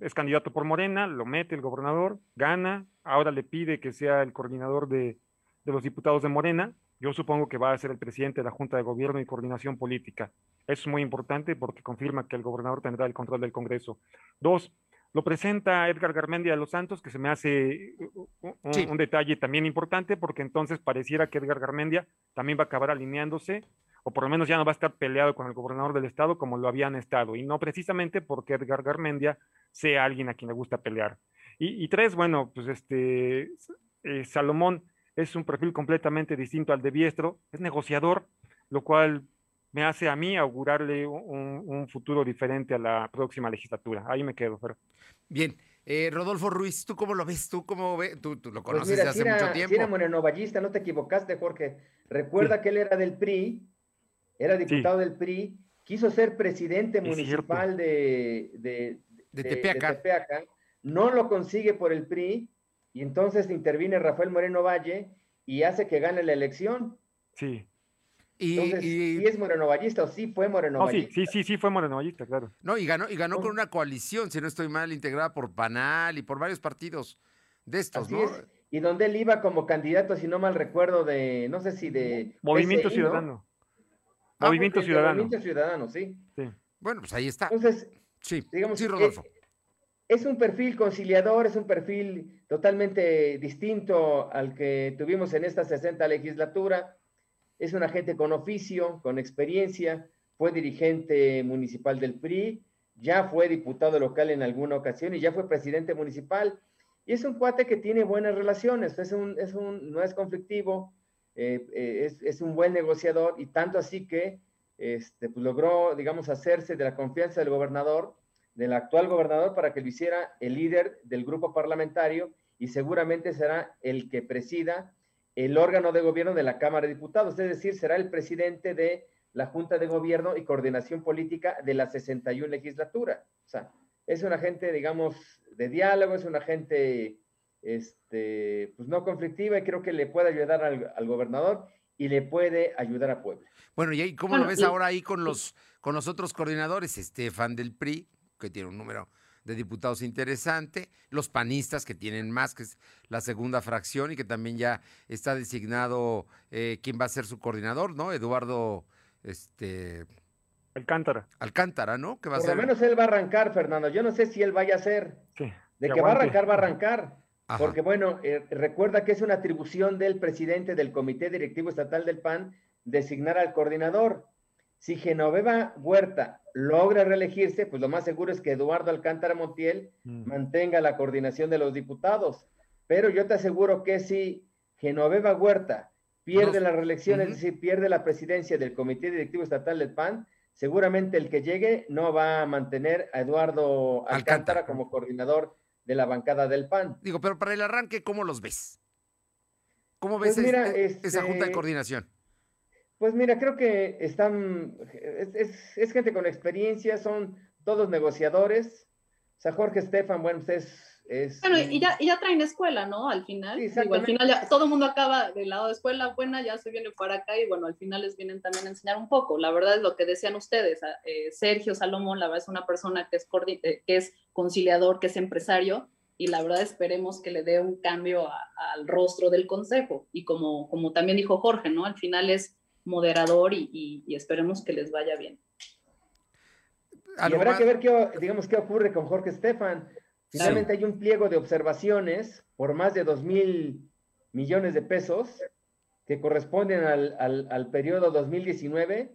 es candidato por Morena, lo mete el gobernador, gana, ahora le pide que sea el coordinador de, de los diputados de Morena, yo supongo que va a ser el presidente de la Junta de Gobierno y Coordinación Política. Es muy importante porque confirma que el gobernador tendrá el control del Congreso. Dos, lo presenta Edgar Garmendia de los Santos, que se me hace un, Sí. un detalle también importante porque entonces pareciera que Edgar Garmendia también va a acabar alineándose o por lo menos ya no va a estar peleado con el gobernador del estado como lo habían estado, y no precisamente porque Edgar Garmendia sea alguien a quien le gusta pelear. Y, y tres, bueno, pues este, eh, Salomón es un perfil completamente distinto al de Biestro, es negociador, lo cual me hace a mí augurarle un, un futuro diferente a la próxima legislatura. Ahí me quedo, pero Bien. Eh, Rodolfo Ruiz, ¿tú cómo lo ves? ¿Tú cómo ves? Tú, tú lo Pues conoces mira, de si hace era, mucho si tiempo. era morenovallista, no te equivocaste, Jorge. Recuerda que él era del PRI, era diputado del PRI, quiso ser presidente Es municipal de, de, De Tepeaca. Tepeaca, no lo consigue por el PRI, y entonces interviene Rafael Moreno Valle y hace que gane la elección. sí. Y, Entonces, y- ¿sí es morenovallista o sí fue No, sí, morenovallista? sí, sí, sí fue morenovallista, claro. no, y ganó, y ganó con una coalición, si no estoy mal, integrada por Panal y por varios partidos de estos, Así ¿no? es. Y donde él iba como candidato, si no mal recuerdo, de, no sé si de... Movimiento PSI, ¿no? Ah, Movimiento Ciudadano. Movimiento Ciudadano, sí. Sí. Bueno, pues ahí está. Entonces, Sí, digamos, sí, Rodolfo. es un perfil conciliador, es un perfil totalmente distinto al que tuvimos en esta 60 legislatura. Es una gente con oficio, con experiencia, fue dirigente municipal del PRI, ya fue diputado local en alguna ocasión y ya fue presidente municipal. Y es un cuate que tiene buenas relaciones, es un, es un, no es conflictivo, eh, eh, es, es un buen negociador y tanto así que este, pues logró, digamos, hacerse de la confianza del gobernador, del actual gobernador, para que lo hiciera el líder del grupo parlamentario y seguramente será el que presida el órgano de gobierno de la Cámara de Diputados, es decir, será el presidente de la Junta de Gobierno y Coordinación Política de la 61 legislatura. O sea, es una gente, digamos, de diálogo, es una gente, este, pues no conflictiva y creo que le puede ayudar al, al gobernador y le puede ayudar a Puebla. Bueno, ¿y ahí cómo Bueno, lo ves y- ahora ahí con los, con los otros coordinadores? Estefan del PRI, que tiene un número de diputados interesante, los panistas que tienen más, que es la segunda fracción y que también ya está designado eh, quién va a ser su coordinador, ¿no? Eduardo este, Alcántara. Alcántara, ¿no? Que va a Por lo ser... menos él va a arrancar, Fernando. Yo no sé si él vaya a ser. Sí. De que que va a arrancar, va a arrancar. Ajá. Porque bueno, eh, recuerda que es una atribución del presidente del Comité Directivo Estatal del PAN designar al coordinador. Si Genoveva Huerta logra reelegirse, pues lo más seguro es que Eduardo Alcántara Montiel Mm. mantenga la coordinación de los diputados. Pero yo te aseguro que si Genoveva Huerta pierde No. la reelección, Ujú. es decir, pierde la presidencia del Comité Directivo Estatal del PAN, seguramente el que llegue no va a mantener a Eduardo Alcántara, Alcántara. como coordinador de la bancada del PAN. Digo, pero para el arranque, ¿cómo los ves? ¿Cómo ves Pues mira, este- esa junta de este, coordinación? Pues mira, creo que están, es, es- es gente con experiencia, son todos negociadores. O sea, Jorge Estefan, bueno, pues es... es Bueno, y ya, y ya traen escuela, ¿no? Al final. Sí, Digo, al final ya todo el mundo acaba del lado de escuela buena, ya se viene para acá y bueno, al final les vienen también a enseñar un poco. La verdad es lo que decían ustedes. a- eh, Sergio Salomón, la verdad es una persona que es, eh, que es conciliador, que es empresario y la verdad esperemos que le dé un cambio a- al rostro del consejo. Y como, como también dijo Jorge, ¿no? Al final es moderador y, y- y esperemos que les vaya bien. Y ¿Algo habrá más? que ver qué, digamos, qué ocurre con Jorge Estefan. Finalmente hay un pliego de observaciones por más de dos mil millones de pesos que corresponden al, al, al periodo 2019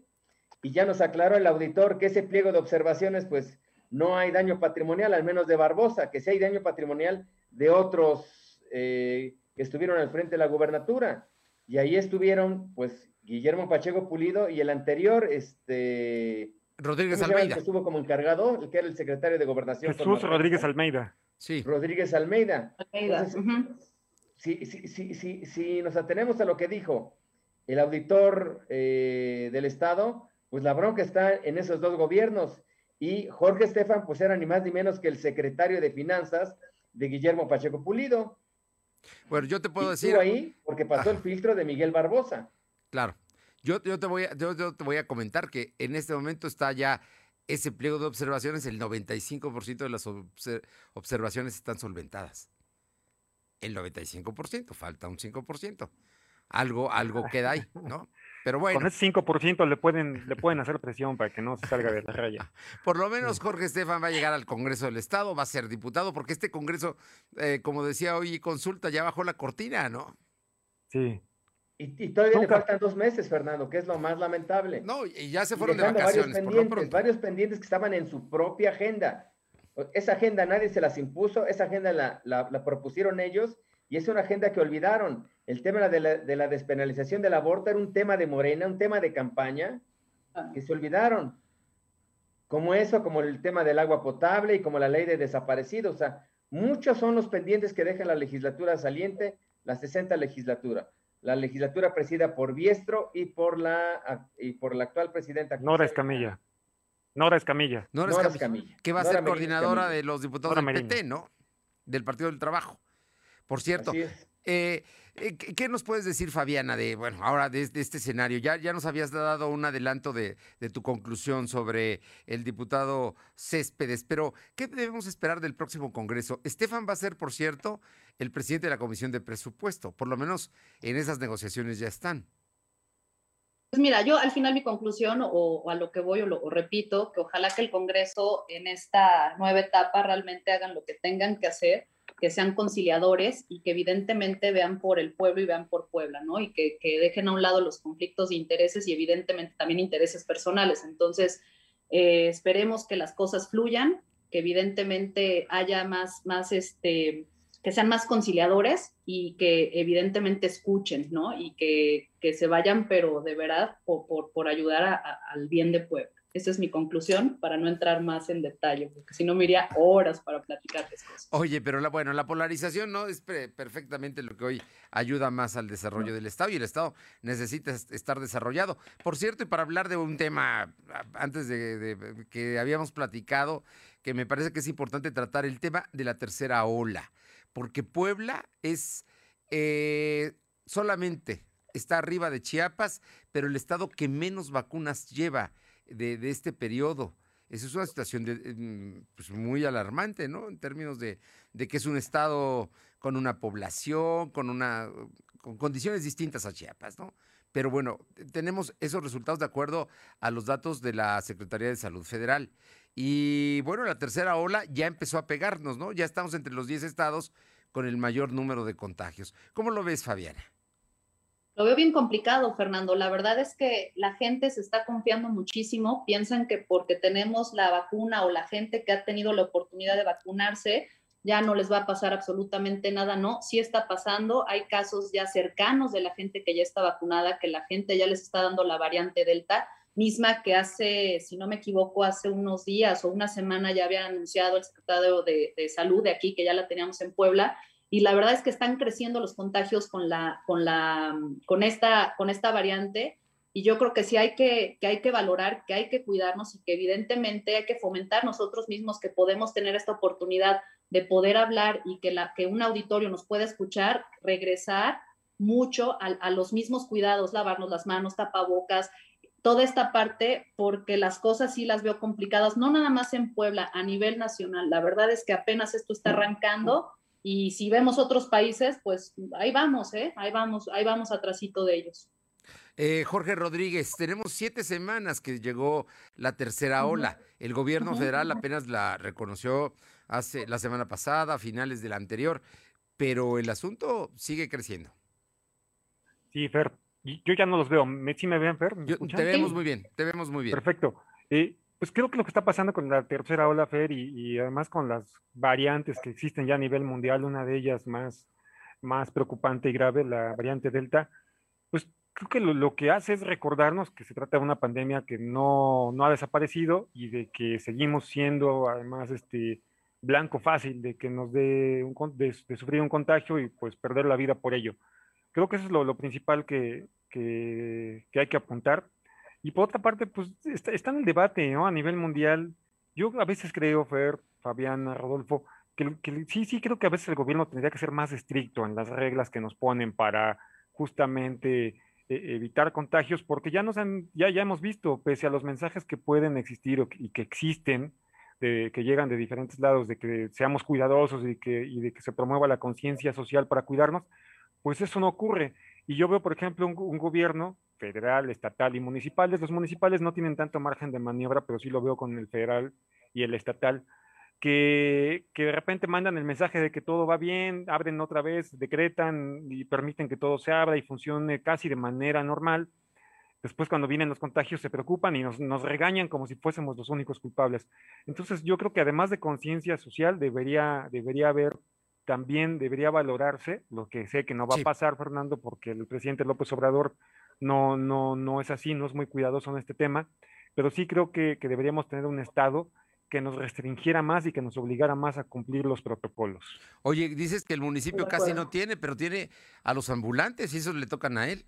y ya nos aclaró el auditor que ese pliego de observaciones pues no hay daño patrimonial, al menos de Barbosa, que sí hay daño patrimonial de otros eh, que estuvieron al frente de la gubernatura. Y ahí estuvieron pues Guillermo Pacheco Pulido y el anterior, este, Rodríguez ¿Cómo se llama el Almeida. que estuvo como encargado, el que era el secretario de Gobernación. Jesús? Rodríguez Almeida. Sí. Rodríguez Almeida. Almeida, Entonces, si, si, si, si, si nos atenemos a lo que dijo el auditor eh, del Estado, pues la bronca está en esos dos gobiernos. Y Jorge Estefan, pues era ni más ni menos que el secretario de Finanzas de Guillermo Pacheco Pulido. Bueno, yo te puedo Y decir. estuvo ahí porque pasó el filtro de Miguel Barbosa. Claro. Yo, yo, te voy a, yo, yo te voy a comentar que en este momento está ya ese pliego de observaciones, el 95% de las obser- observaciones están solventadas. El 95%, falta un 5%. Algo, algo queda ahí, ¿no? Pero bueno. Con ese 5% le pueden, le pueden hacer presión para que no se salga de la raya. Por lo menos Jorge Estefan va a llegar al Congreso del Estado, va a ser diputado, porque este Congreso, eh, como decía hoy, consulta ya bajó la cortina, ¿no? Sí. Y, y todavía Nunca- le faltan dos meses, Fernando, que es lo más lamentable. No, y ya se fueron de dejando varios vacaciones, por lo pendientes, pronto. varios pendientes que estaban en su propia agenda. Esa agenda nadie se las impuso, esa agenda la, la- la propusieron ellos y es una agenda que olvidaron. El tema de la, de la despenalización del aborto era un tema de Morena, un tema de campaña que se olvidaron. Como eso, como el tema del agua potable y como la ley de desaparecidos. O sea, muchos son los pendientes que deja la legislatura saliente, la 60 legislatura. La legislatura presidida por Biestro y por la, y por la actual presidenta. Nora Escamilla. Nora Escamilla. Nora Nora Escamilla, que va a Nora ser Merino coordinadora Escamilla. de los diputados Nora del Merino. PT, ¿no? Del Partido del Trabajo. Por cierto, eh, eh, ¿qué qué nos puedes decir, Fabiana, de, bueno, ahora de, de este escenario? Ya, ya nos habías dado un adelanto de, de tu conclusión sobre el diputado Céspedes, pero ¿qué debemos esperar del próximo Congreso? Estefan va a ser, por cierto, el presidente de la Comisión de Presupuesto, por lo menos en esas negociaciones ya están. Pues mira, yo al final mi conclusión o, o a lo que voy o lo o repito, que ojalá que el Congreso en esta nueva etapa realmente hagan lo que tengan que hacer, que sean conciliadores y que evidentemente vean por el pueblo y vean por Puebla, ¿no? Y que, que dejen a un lado los conflictos de intereses y evidentemente también intereses personales. Entonces, eh, esperemos que las cosas fluyan, que evidentemente haya más, más este, que sean más conciliadores y que evidentemente escuchen, ¿no? Y que, que se vayan, pero de verdad, por, por, por ayudar a- a- al bien de Puebla. Esa es mi conclusión para no entrar más en detalle, porque si no me iría horas para platicarles cosas. Oye, pero la, bueno, la polarización no es perfectamente lo que hoy ayuda más al desarrollo del Estado y el Estado necesita es- estar desarrollado. Por cierto, y para hablar de un tema antes de, de- que habíamos platicado, que me parece que es importante tratar el tema de la tercera ola, porque Puebla es eh, solamente está arriba de Chiapas, pero el estado que menos vacunas lleva de, este periodo. Esa es una situación mm, pues, muy alarmante, ¿no? En términos de, de que es un estado con una población, con una con condiciones distintas a Chiapas, ¿no? Pero bueno, tenemos esos resultados de acuerdo a los datos de la Secretaría de Salud Federal. Y bueno, la tercera ola ya empezó a pegarnos, ¿no? Ya estamos entre los 10 estados con el mayor número de contagios. ¿Cómo lo ves, Fabiana? Lo veo bien complicado, Fernando. La verdad es que la gente se está confiando muchísimo. Piensan que porque tenemos la vacuna o la gente que ha tenido la oportunidad de vacunarse, ya no les va a pasar absolutamente nada. No, sí está pasando. Hay casos ya cercanos de la gente que ya está vacunada, que la gente ya les está dando la variante Delta, misma que hace, si no me equivoco, hace unos días o una semana ya había anunciado el secretario de, de Salud de aquí, que ya la teníamos en Puebla, y la verdad es que están creciendo los contagios con la con la con esta con esta variante y yo creo que sí hay que, que hay que valorar que hay que cuidarnos y que evidentemente hay que fomentar nosotros mismos que podemos tener esta oportunidad de poder hablar y que la que un auditorio nos pueda escuchar regresar mucho a, a los mismos cuidados lavarnos las manos tapabocas toda esta parte porque las cosas sí las veo complicadas no nada más en Puebla a nivel nacional la verdad es que apenas esto está arrancando y si vemos otros países, pues ahí vamos, ¿eh? Ahí vamos, ahí vamos atrasito de ellos. Eh, Jorge Rodríguez, tenemos siete semanas que llegó la tercera ola. El gobierno federal apenas la reconoció hace la semana pasada, a finales de la anterior, pero el asunto sigue creciendo. Sí, Fer. Y Yo ya no los veo. ¿Me, ¿Sí me ven, Fer? ¿Me Yo- te vemos muy bien, te vemos muy bien. Perfecto. Eh, pues creo que lo que está pasando con la tercera ola, Fer, y, y además con las variantes que existen ya a nivel mundial, una de ellas más, más preocupante y grave, la variante Delta, pues creo que lo, que hace es recordarnos que se trata de una pandemia que no, no ha desaparecido y de que seguimos siendo además este blanco fácil de que nos dé un, de, sufrir un contagio y pues perder la vida por ello. Creo que eso es lo, principal que, que, hay que apuntar. Y por otra parte, pues está, está, en el debate ¿no? a nivel mundial. Yo a veces creo, Fer, Fabiana, Rodolfo, que, que sí, sí creo que a veces el gobierno tendría que ser más estricto en las reglas que nos ponen para justamente e, evitar contagios, porque ya nos han, ya, ya hemos visto, pese a los mensajes que pueden existir y que existen, de, que llegan de diferentes lados, de que seamos cuidadosos y, que, y de que se promueva la conciencia social para cuidarnos, pues eso no ocurre. Y yo veo, por ejemplo, un, gobierno federal, estatal y municipales. Los municipales no tienen tanto margen de maniobra, pero sí lo veo con el federal y el estatal, que, que, de repente mandan el mensaje de que todo va bien, abren otra vez, decretan y permiten que todo se abra y funcione casi de manera normal. Después cuando vienen los contagios se preocupan y nos, nos regañan como si fuésemos los únicos culpables. Entonces yo creo que además de conciencia social debería, debería haber también debería valorarse, lo que sé que no va a pasar, Fernando, porque el presidente López Obrador no, no, no es así, no es muy cuidadoso en este tema, pero sí creo que, que deberíamos tener un Estado que nos restringiera más y que nos obligara más a cumplir los protocolos. Oye, dices que el municipio casi no tiene, pero tiene a los ambulantes y esos le tocan a él.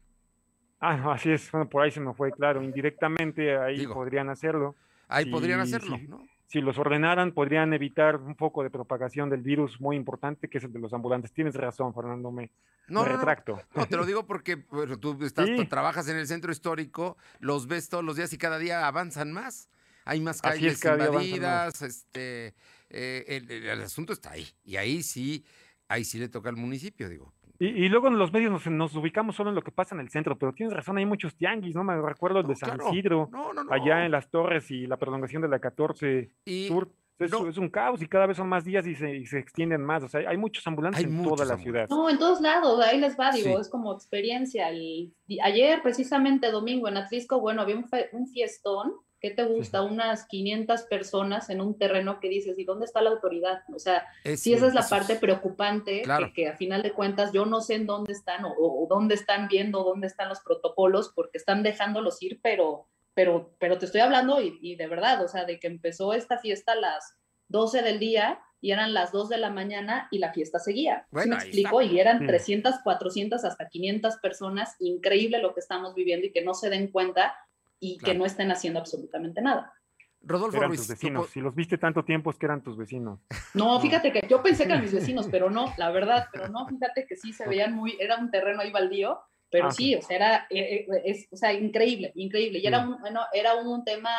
Ah, así es, bueno, por ahí se me fue claro, indirectamente ahí podrían hacerlo. Ahí podrían hacerlo, ¿no? Si los ordenaran, podrían evitar un poco de propagación del virus muy importante, que es el de los ambulantes. Tienes razón, Fernando, me, no, retracto. No, te lo digo porque tú, estás, trabajas en el centro histórico, los ves todos los días y cada día avanzan más. Hay más calles invadidas, este, eh, el, el asunto está ahí. Y ahí sí, ahí sí le toca al municipio, digo. Y, luego en los medios nos, ubicamos solo en lo que pasa en el centro, pero tienes razón, hay muchos tianguis, ¿no? Me recuerdo el de San Isidro, allá en las torres y la prolongación de la 14 Sur. Es, es, un caos y cada vez son más días y se, se extienden más. O sea, hay muchos ambulantes en toda la ciudad. No, en todos lados, ahí les va, digo, es como experiencia. ayer, precisamente domingo en Atlisco, bueno, había un, un fiestón ¿qué te gusta? Unas 500 personas en un terreno que dices, ¿y dónde está la autoridad? O sea, si esa es la parte preocupante, que, a final de cuentas yo no sé en dónde están o, dónde están viendo, dónde están los protocolos, porque están dejándolos ir, pero, pero, pero te estoy hablando y, de verdad, o sea, de que empezó esta fiesta a las 12 del día y eran las 2 de la mañana y la fiesta seguía. Bueno, me explico? Y eran 300, 400, hasta 500 personas. Increíble lo que estamos viviendo y que no se den cuenta y que no estén haciendo absolutamente nada. Rodolfo eran tus vecinos. Si los viste tanto tiempo es que eran tus vecinos. No, fíjate que yo pensé que eran mis vecinos, pero no, la verdad, pero no, fíjate que sí se veían muy, era un terreno ahí baldío, pero ah, sí, o sea, era, eh, eh, es, o sea, increíble, increíble. Y era un, bueno, era un tema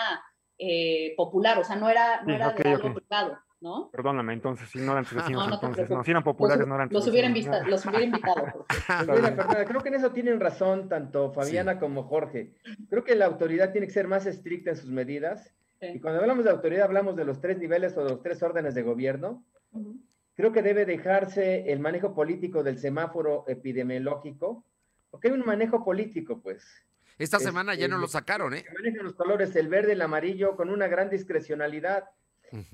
eh, popular, o sea, no era, no era de algo privado. ¿No? Perdóname, entonces, si no eran tus vecinos, entonces, no, si eran populares, no eran los hubieran vecinos. los hubiera invitado. Mira, creo que en eso tienen razón tanto Fabiana como Jorge. Creo que la autoridad tiene que ser más estricta en sus medidas. Y cuando hablamos de autoridad, hablamos de los tres niveles o de los tres órdenes de gobierno. Creo que debe dejarse el manejo político del semáforo epidemiológico, porque hay un manejo político, pues. Esta semana ya no lo sacaron, ¿eh? Manejan los colores, el verde, el amarillo, con una gran discrecionalidad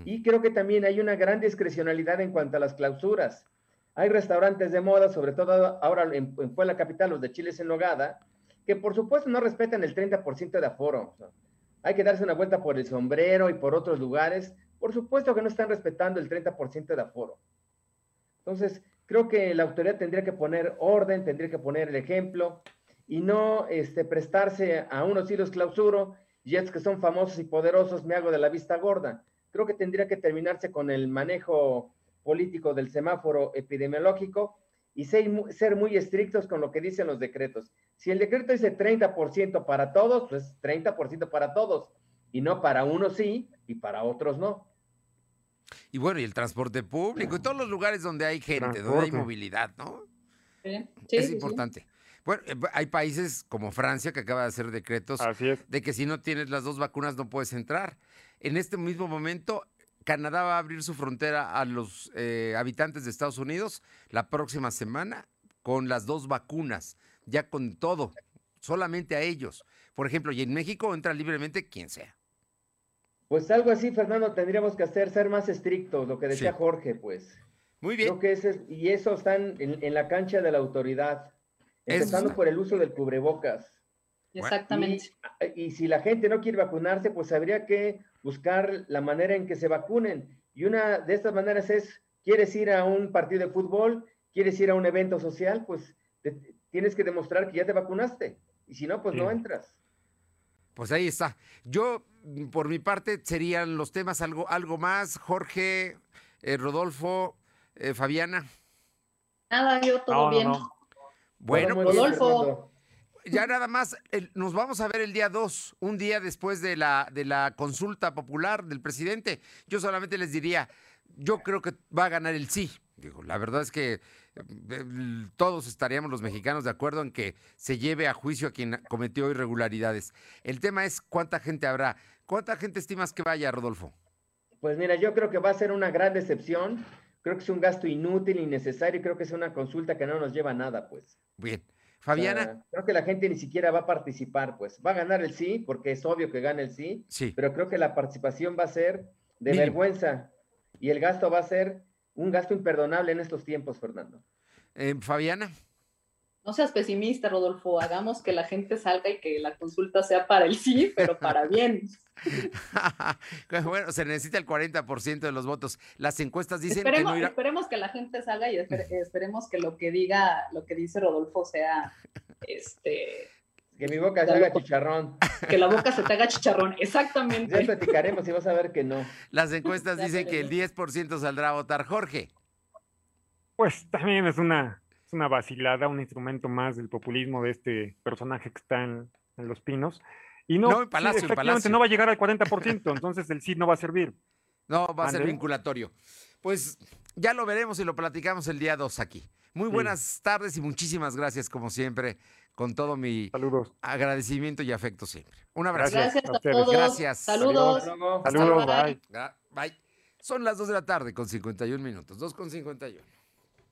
y creo que también hay una gran discrecionalidad en cuanto a las clausuras. Hay restaurantes de moda, sobre todo ahora en, Puebla Capital, los de Chiles en Nogada, que por supuesto no respetan el 30% de aforo. hay que darse una vuelta por el sombrero y por otros lugares. Por supuesto que no están respetando el 30% de aforo. Entonces, creo que la autoridad tendría que poner orden, tendría que poner el ejemplo y no este, prestarse a unos hilos clausuro, jets que son famosos y poderosos, me hago de la vista gorda creo que tendría que terminarse con el manejo político del semáforo epidemiológico y ser, muy estrictos con lo que dicen los decretos. Si el decreto dice 30% para todos, pues 30% para todos, y no para unos sí y para otros no. Y bueno, y el transporte público, y todos los lugares donde hay gente, donde hay movilidad, ¿no? Sí, es importante. Bueno, eh, hay países como Francia que acaba de hacer decretos de que si no tienes las dos vacunas no puedes entrar. En este mismo momento, Canadá va a abrir su frontera a los eh, habitantes de Estados Unidos la próxima semana con las dos vacunas, ya con todo, solamente a ellos. Por ejemplo, y en México entra libremente quien sea. Pues algo así, Fernando, tendríamos que hacer, ser más estrictos, lo que decía Jorge, pues. Muy bien. Creo que ese, y eso están en, en, la cancha de la autoridad. Empezando por el uso del cubrebocas. Exactamente. Y, y, si la gente no quiere vacunarse, pues habría que buscar la manera en que se vacunen. Y una de estas maneras es, ¿quieres ir a un partido de fútbol? ¿Quieres ir a un evento social? Pues te, tienes que demostrar que ya te vacunaste. Y si no, pues sí. no entras. Pues ahí está. Yo, por mi parte, serían los temas algo, algo más. Jorge, eh, Rodolfo, eh, Fabiana. Nada, yo todo no, bien. No, no. Bueno, pues, Rodolfo. Ya nada más, el- nos vamos a ver el día 2, un día después de la, de la consulta popular del presidente. Yo solamente les diría, yo creo que va a ganar el sí. Digo, la verdad es que eh, todos estaríamos los mexicanos de acuerdo en que se lleve a juicio a quien cometió irregularidades. El tema es cuánta gente habrá. ¿Cuánta gente estimas que vaya, Rodolfo? Pues mira, yo creo que va a ser una gran decepción. Creo que es un gasto inútil, innecesario. y Creo que es una consulta que no nos lleva a nada, pues. Bien. O Fabiana, sea, creo que la gente ni siquiera va a participar, pues. Va a ganar el sí, porque es obvio que gana el sí, sí. pero creo que la participación va a ser de Mínimo. vergüenza y el gasto va a ser un gasto imperdonable en estos tiempos, Fernando. Eh, Fabiana. No seas pesimista, Rodolfo. Hagamos que la gente salga y que la consulta sea para el sí, pero para bien. bueno, se necesita el 40% de los votos. Las encuestas dicen que Esperemos, no irá. esperemos que la gente salga y esper- esperemos que lo que diga, lo que dice Rodolfo sea, este, Que mi boca se haga chicharrón. que la boca se te haga chicharrón. Ya Exactamente. platicaremos y vas a ver que no. Las encuestas Ya dicen que el veremos. 10% saldrá a votar. Jorge. Pues también es una, es una vacilada, un instrumento más del populismo de este personaje que está en, en Los Pinos. Y no, No, sí, Palacio, efectivamente Palacio. no va a llegar al 40%, entonces el sí no va a servir. No, va a ser vinculatorio. Pues ya lo veremos y lo platicamos el día 2 aquí. Muy Sí. buenas tardes y muchísimas gracias, como siempre, con todo mi Saludos. agradecimiento y afecto siempre. Un abrazo. Gracias. Gracias a todos. Gracias. Saludos. Saludos, bye. Bye. Son las 2 de la tarde con 51 minutos. 2 con 51.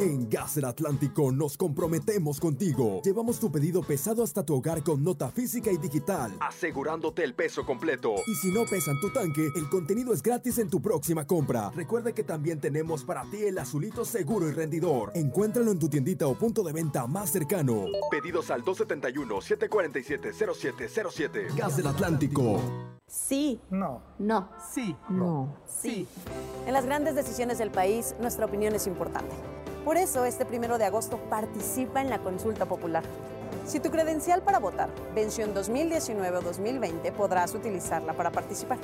En Gas del Atlántico nos comprometemos contigo. Llevamos tu pedido pesado hasta tu hogar con nota física y digital. Asegurándote el peso completo. Y si no pesan tu tanque, el contenido es gratis en tu próxima compra. Recuerda que también tenemos para ti el azulito seguro y rendidor. Encuéntralo en tu tiendita o punto de venta más cercano. Pedidos al 271-747-0707. Gas del Atlántico. Sí. No. No. Sí. No. Sí. En las grandes decisiones del país, nuestra opinión es importante. Por eso, este primero de agosto participa en la consulta popular. Si tu credencial para votar venció en 2019 o 2020, podrás utilizarla para participar,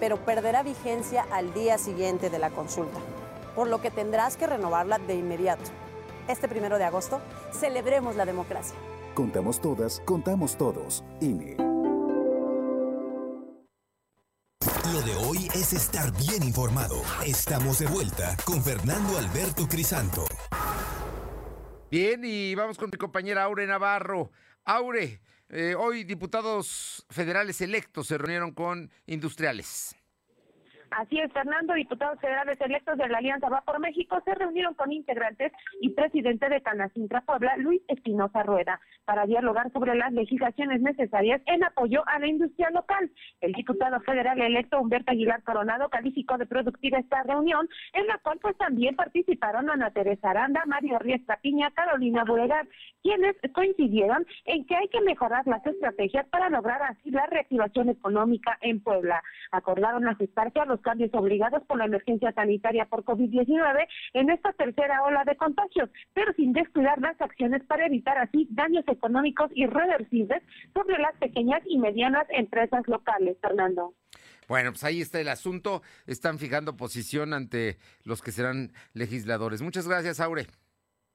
pero perderá vigencia al día siguiente de la consulta, por lo que tendrás que renovarla de inmediato. Este primero de agosto, celebremos la democracia. Contamos todas, contamos todos. INE. Es estar bien informado. Estamos de vuelta con Fernando Alberto Crisanto. Bien, y vamos con mi compañera Aure Navarro. Aure, eh, hoy diputados federales electos se reunieron con industriales. Así es, Fernando, diputados federales electos de la Alianza Va por México se reunieron con integrantes y presidente de Canacintra Puebla, Luis Espinosa Rueda, para dialogar sobre las legislaciones necesarias en apoyo a la industria local. El diputado federal electo Humberto Aguilar Coronado calificó de productiva esta reunión, en la cual pues también participaron Ana Teresa Aranda, Mario Riestra Piña, Carolina Buregar, quienes coincidieron en que hay que mejorar las estrategias para lograr así la reactivación económica en Puebla. Acordaron ajustarse a los cambios obligados por la emergencia sanitaria por COVID-19 en esta tercera ola de contagios, pero sin descuidar las acciones para evitar así daños económicos irreversibles sobre las pequeñas y medianas empresas locales, Fernando. Bueno, pues ahí está el asunto. Están fijando posición ante los que serán legisladores. Muchas gracias, Aure.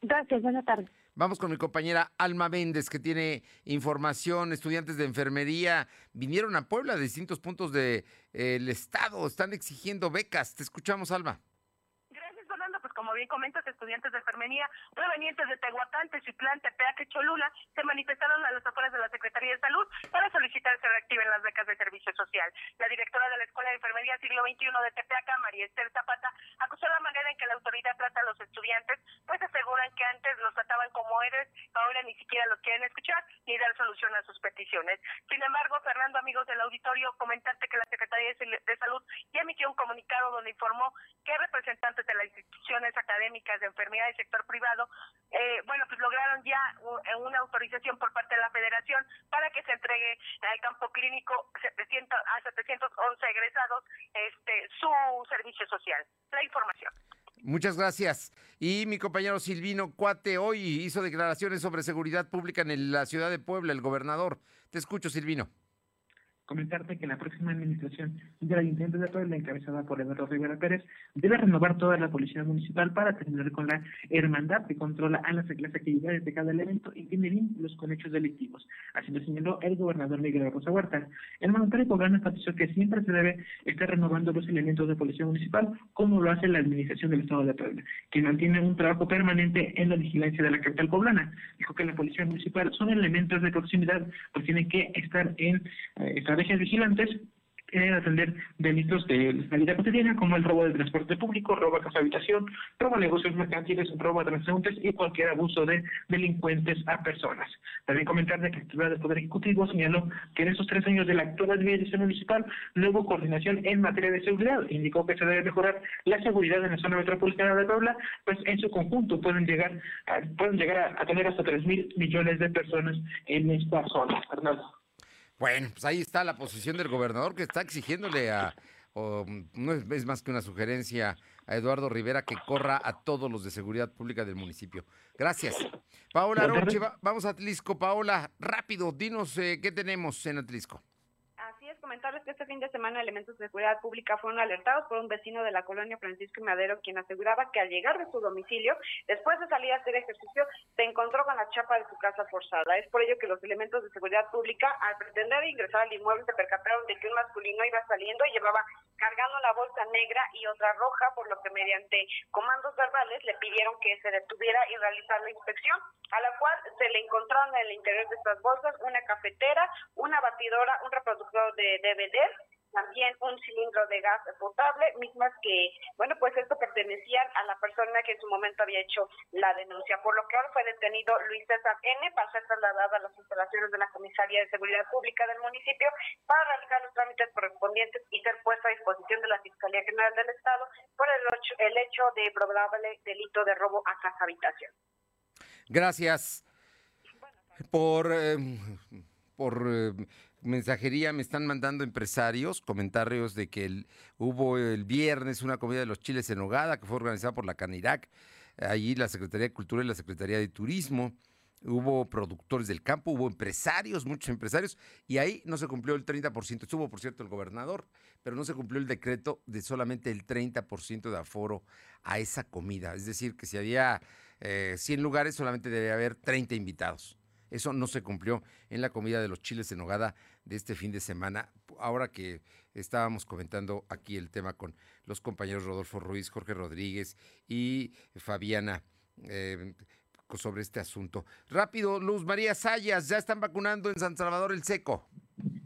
Gracias, buena tarde. Vamos con mi compañera Alma Méndez, que tiene información. Estudiantes de enfermería vinieron a Puebla de distintos puntos del estado. Están exigiendo becas. Te escuchamos, Alma como bien comentas, estudiantes de enfermería provenientes de Tehuacán, Teziutlán, Tepeaca y Cholula se manifestaron a las afueras de la Secretaría de Salud para solicitar que se reactiven las becas de servicio social. La directora de la Escuela de Enfermería Siglo XXI de Tepeaca, María Esther Zapata, acusó la manera en que la autoridad trata a los estudiantes, pues aseguran que antes los trataban como héroes, ahora ni siquiera los quieren escuchar ni dar solución a sus peticiones. Sin embargo, Fernando, amigos del auditorio, comentaste que la Secretaría de Salud ya emitió un comunicado donde informó que representantes de las académicas de enfermedad del sector privado, eh, bueno, pues lograron ya eh, una autorización por parte de la federación para que se entregue al campo clínico 700, a 711 egresados este, su servicio social. La información. Muchas gracias. Y mi compañero Silvino Cuate hoy hizo declaraciones sobre seguridad pública en la ciudad de Puebla, el gobernador. Te escucho, Silvino comentarte que la próxima administración del Ayuntamiento de Puebla, encabezada por Eduardo Rivera Pérez, debe renovar toda la policía municipal para terminar con la hermandad que controla a las, actividades de cada elemento y tiene vínculos con hechos delictivos. Así lo señaló el gobernador Miguel Rosa Huerta. El mandatario poblano enfatizó que siempre se debe estar renovando los elementos de policía municipal, como lo hace la administración del Estado de Puebla, que mantiene un trabajo permanente en la vigilancia de la capital poblana. Dijo que la policía municipal son elementos de proximidad, pues tienen que estar en eh, estrategias vigilantes quieren atender delitos de la vida cotidiana como el robo de transporte público, robo a casa habitación, robo a negocios mercantiles, robo a transeúntes y cualquier abuso de delincuentes a personas. También comentar de que la actividad del Poder Ejecutivo señaló que en esos tres años de la actual administración municipal no hubo coordinación en materia de seguridad. Indicó que se debe mejorar la seguridad en la zona metropolitana de Puebla, pues en su conjunto pueden llegar a, pueden llegar a, tener hasta 3 mil millones de personas en esta zona. Fernando. Bueno, pues ahí está la posición del gobernador que está exigiéndole a, no es, más que una sugerencia a Eduardo Rivera que corra a todos los de seguridad pública del municipio. Gracias. Paola Aroche, vamos a Atlisco. Paola, rápido, dinos eh, qué tenemos en Atlisco comentarles que este fin de semana elementos de seguridad pública fueron alertados por un vecino de la colonia Francisco y Madero, quien aseguraba que al llegar de su domicilio, después de salir a hacer ejercicio, se encontró con la chapa de su casa forzada. Es por ello que los elementos de seguridad pública, al pretender ingresar al inmueble, se percataron de que un masculino iba saliendo y llevaba cargando la bolsa negra y otra roja, por lo que mediante comandos verbales le pidieron que se detuviera y realizar la inspección, a la cual se le encontraron en el interior de estas bolsas una cafetera, una batidora, un reproductor de DVD también un cilindro de gas potable, mismas que, bueno, pues esto pertenecían a la persona que en su momento había hecho la denuncia, por lo que ahora fue detenido Luis César N. para ser trasladado a las instalaciones de la Comisaría de Seguridad Pública del municipio para realizar los trámites correspondientes y ser puesto a disposición de la Fiscalía General del Estado por el, el hecho de probable delito de robo a casa habitación. Gracias por... Eh, por eh, mensajería me están mandando empresarios comentarios de que hubo el viernes una comida de los chiles en Hogada que fue organizada por la Canirac, allí la Secretaría de Cultura y la Secretaría de Turismo. Hubo productores del campo, hubo empresarios, muchos empresarios, y ahí no se cumplió el 30%. Estuvo, por cierto, el gobernador, pero no se cumplió el decreto de solamente el 30% de aforo a esa comida. Es decir, que si había 100 eh, lugares, solamente debe haber 30 invitados. Eso no se cumplió en la comida de los chiles en nogada de este fin de semana. Ahora que estábamos comentando aquí el tema con los compañeros Rodolfo Ruiz, Jorge Rodríguez y Fabiana eh, sobre este asunto. Rápido, Luz María Sayas, ya están vacunando en San Salvador el Seco.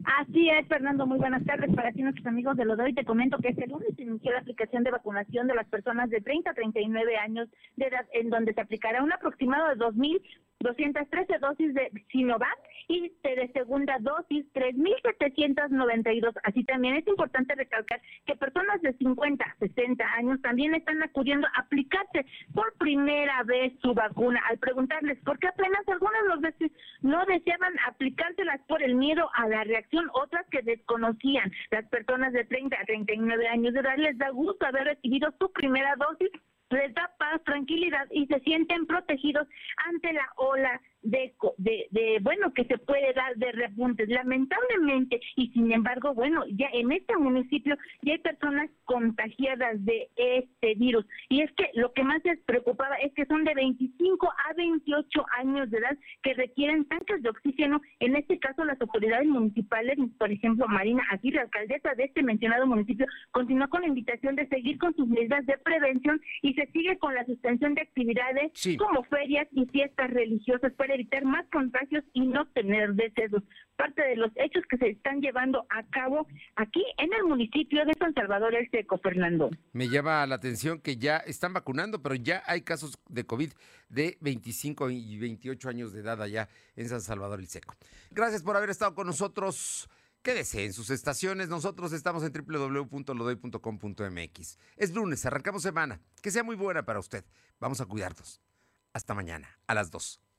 Así es, Fernando. Muy buenas tardes para ti, nuestros amigos de lo de hoy. Te comento que este lunes inició la aplicación de vacunación de las personas de 30 a 39 años de edad, en donde se aplicará un aproximado de 2.000 213 dosis de Sinovac y de segunda dosis 3.792. Así también es importante recalcar que personas de 50 a 60 años también están acudiendo a aplicarse por primera vez su vacuna. Al preguntarles por qué apenas algunas los veces no deseaban aplicárselas por el miedo a la reacción, otras que desconocían. Las personas de 30 a 39 años de edad les da gusto haber recibido su primera dosis les da paz, tranquilidad y se sienten protegidos ante la ola de, de, de, bueno, que se puede dar de repuntes. Lamentablemente, y sin embargo, bueno, ya en este municipio ya hay personas contagiadas de este virus. Y es que lo que más les preocupaba es que son de 25 a 28 años de edad que requieren tanques de oxígeno. En este caso, las autoridades municipales, por ejemplo, Marina Aguirre, alcaldesa de este mencionado municipio, continuó con la invitación de seguir con sus medidas de prevención y se sigue con la suspensión de actividades como ferias y fiestas religiosas evitar más contagios y no tener decesos. Parte de los hechos que se están llevando a cabo aquí en el municipio de San Salvador el Seco, Fernando. Me llama la atención que ya están vacunando, pero ya hay casos de COVID de 25 y 28 años de edad allá en San Salvador el Seco. Gracias por haber estado con nosotros. Quédese en sus estaciones. Nosotros estamos en www.lodoy.com.mx. Es lunes, arrancamos semana. Que sea muy buena para usted. Vamos a cuidarnos. Hasta mañana, a las 2.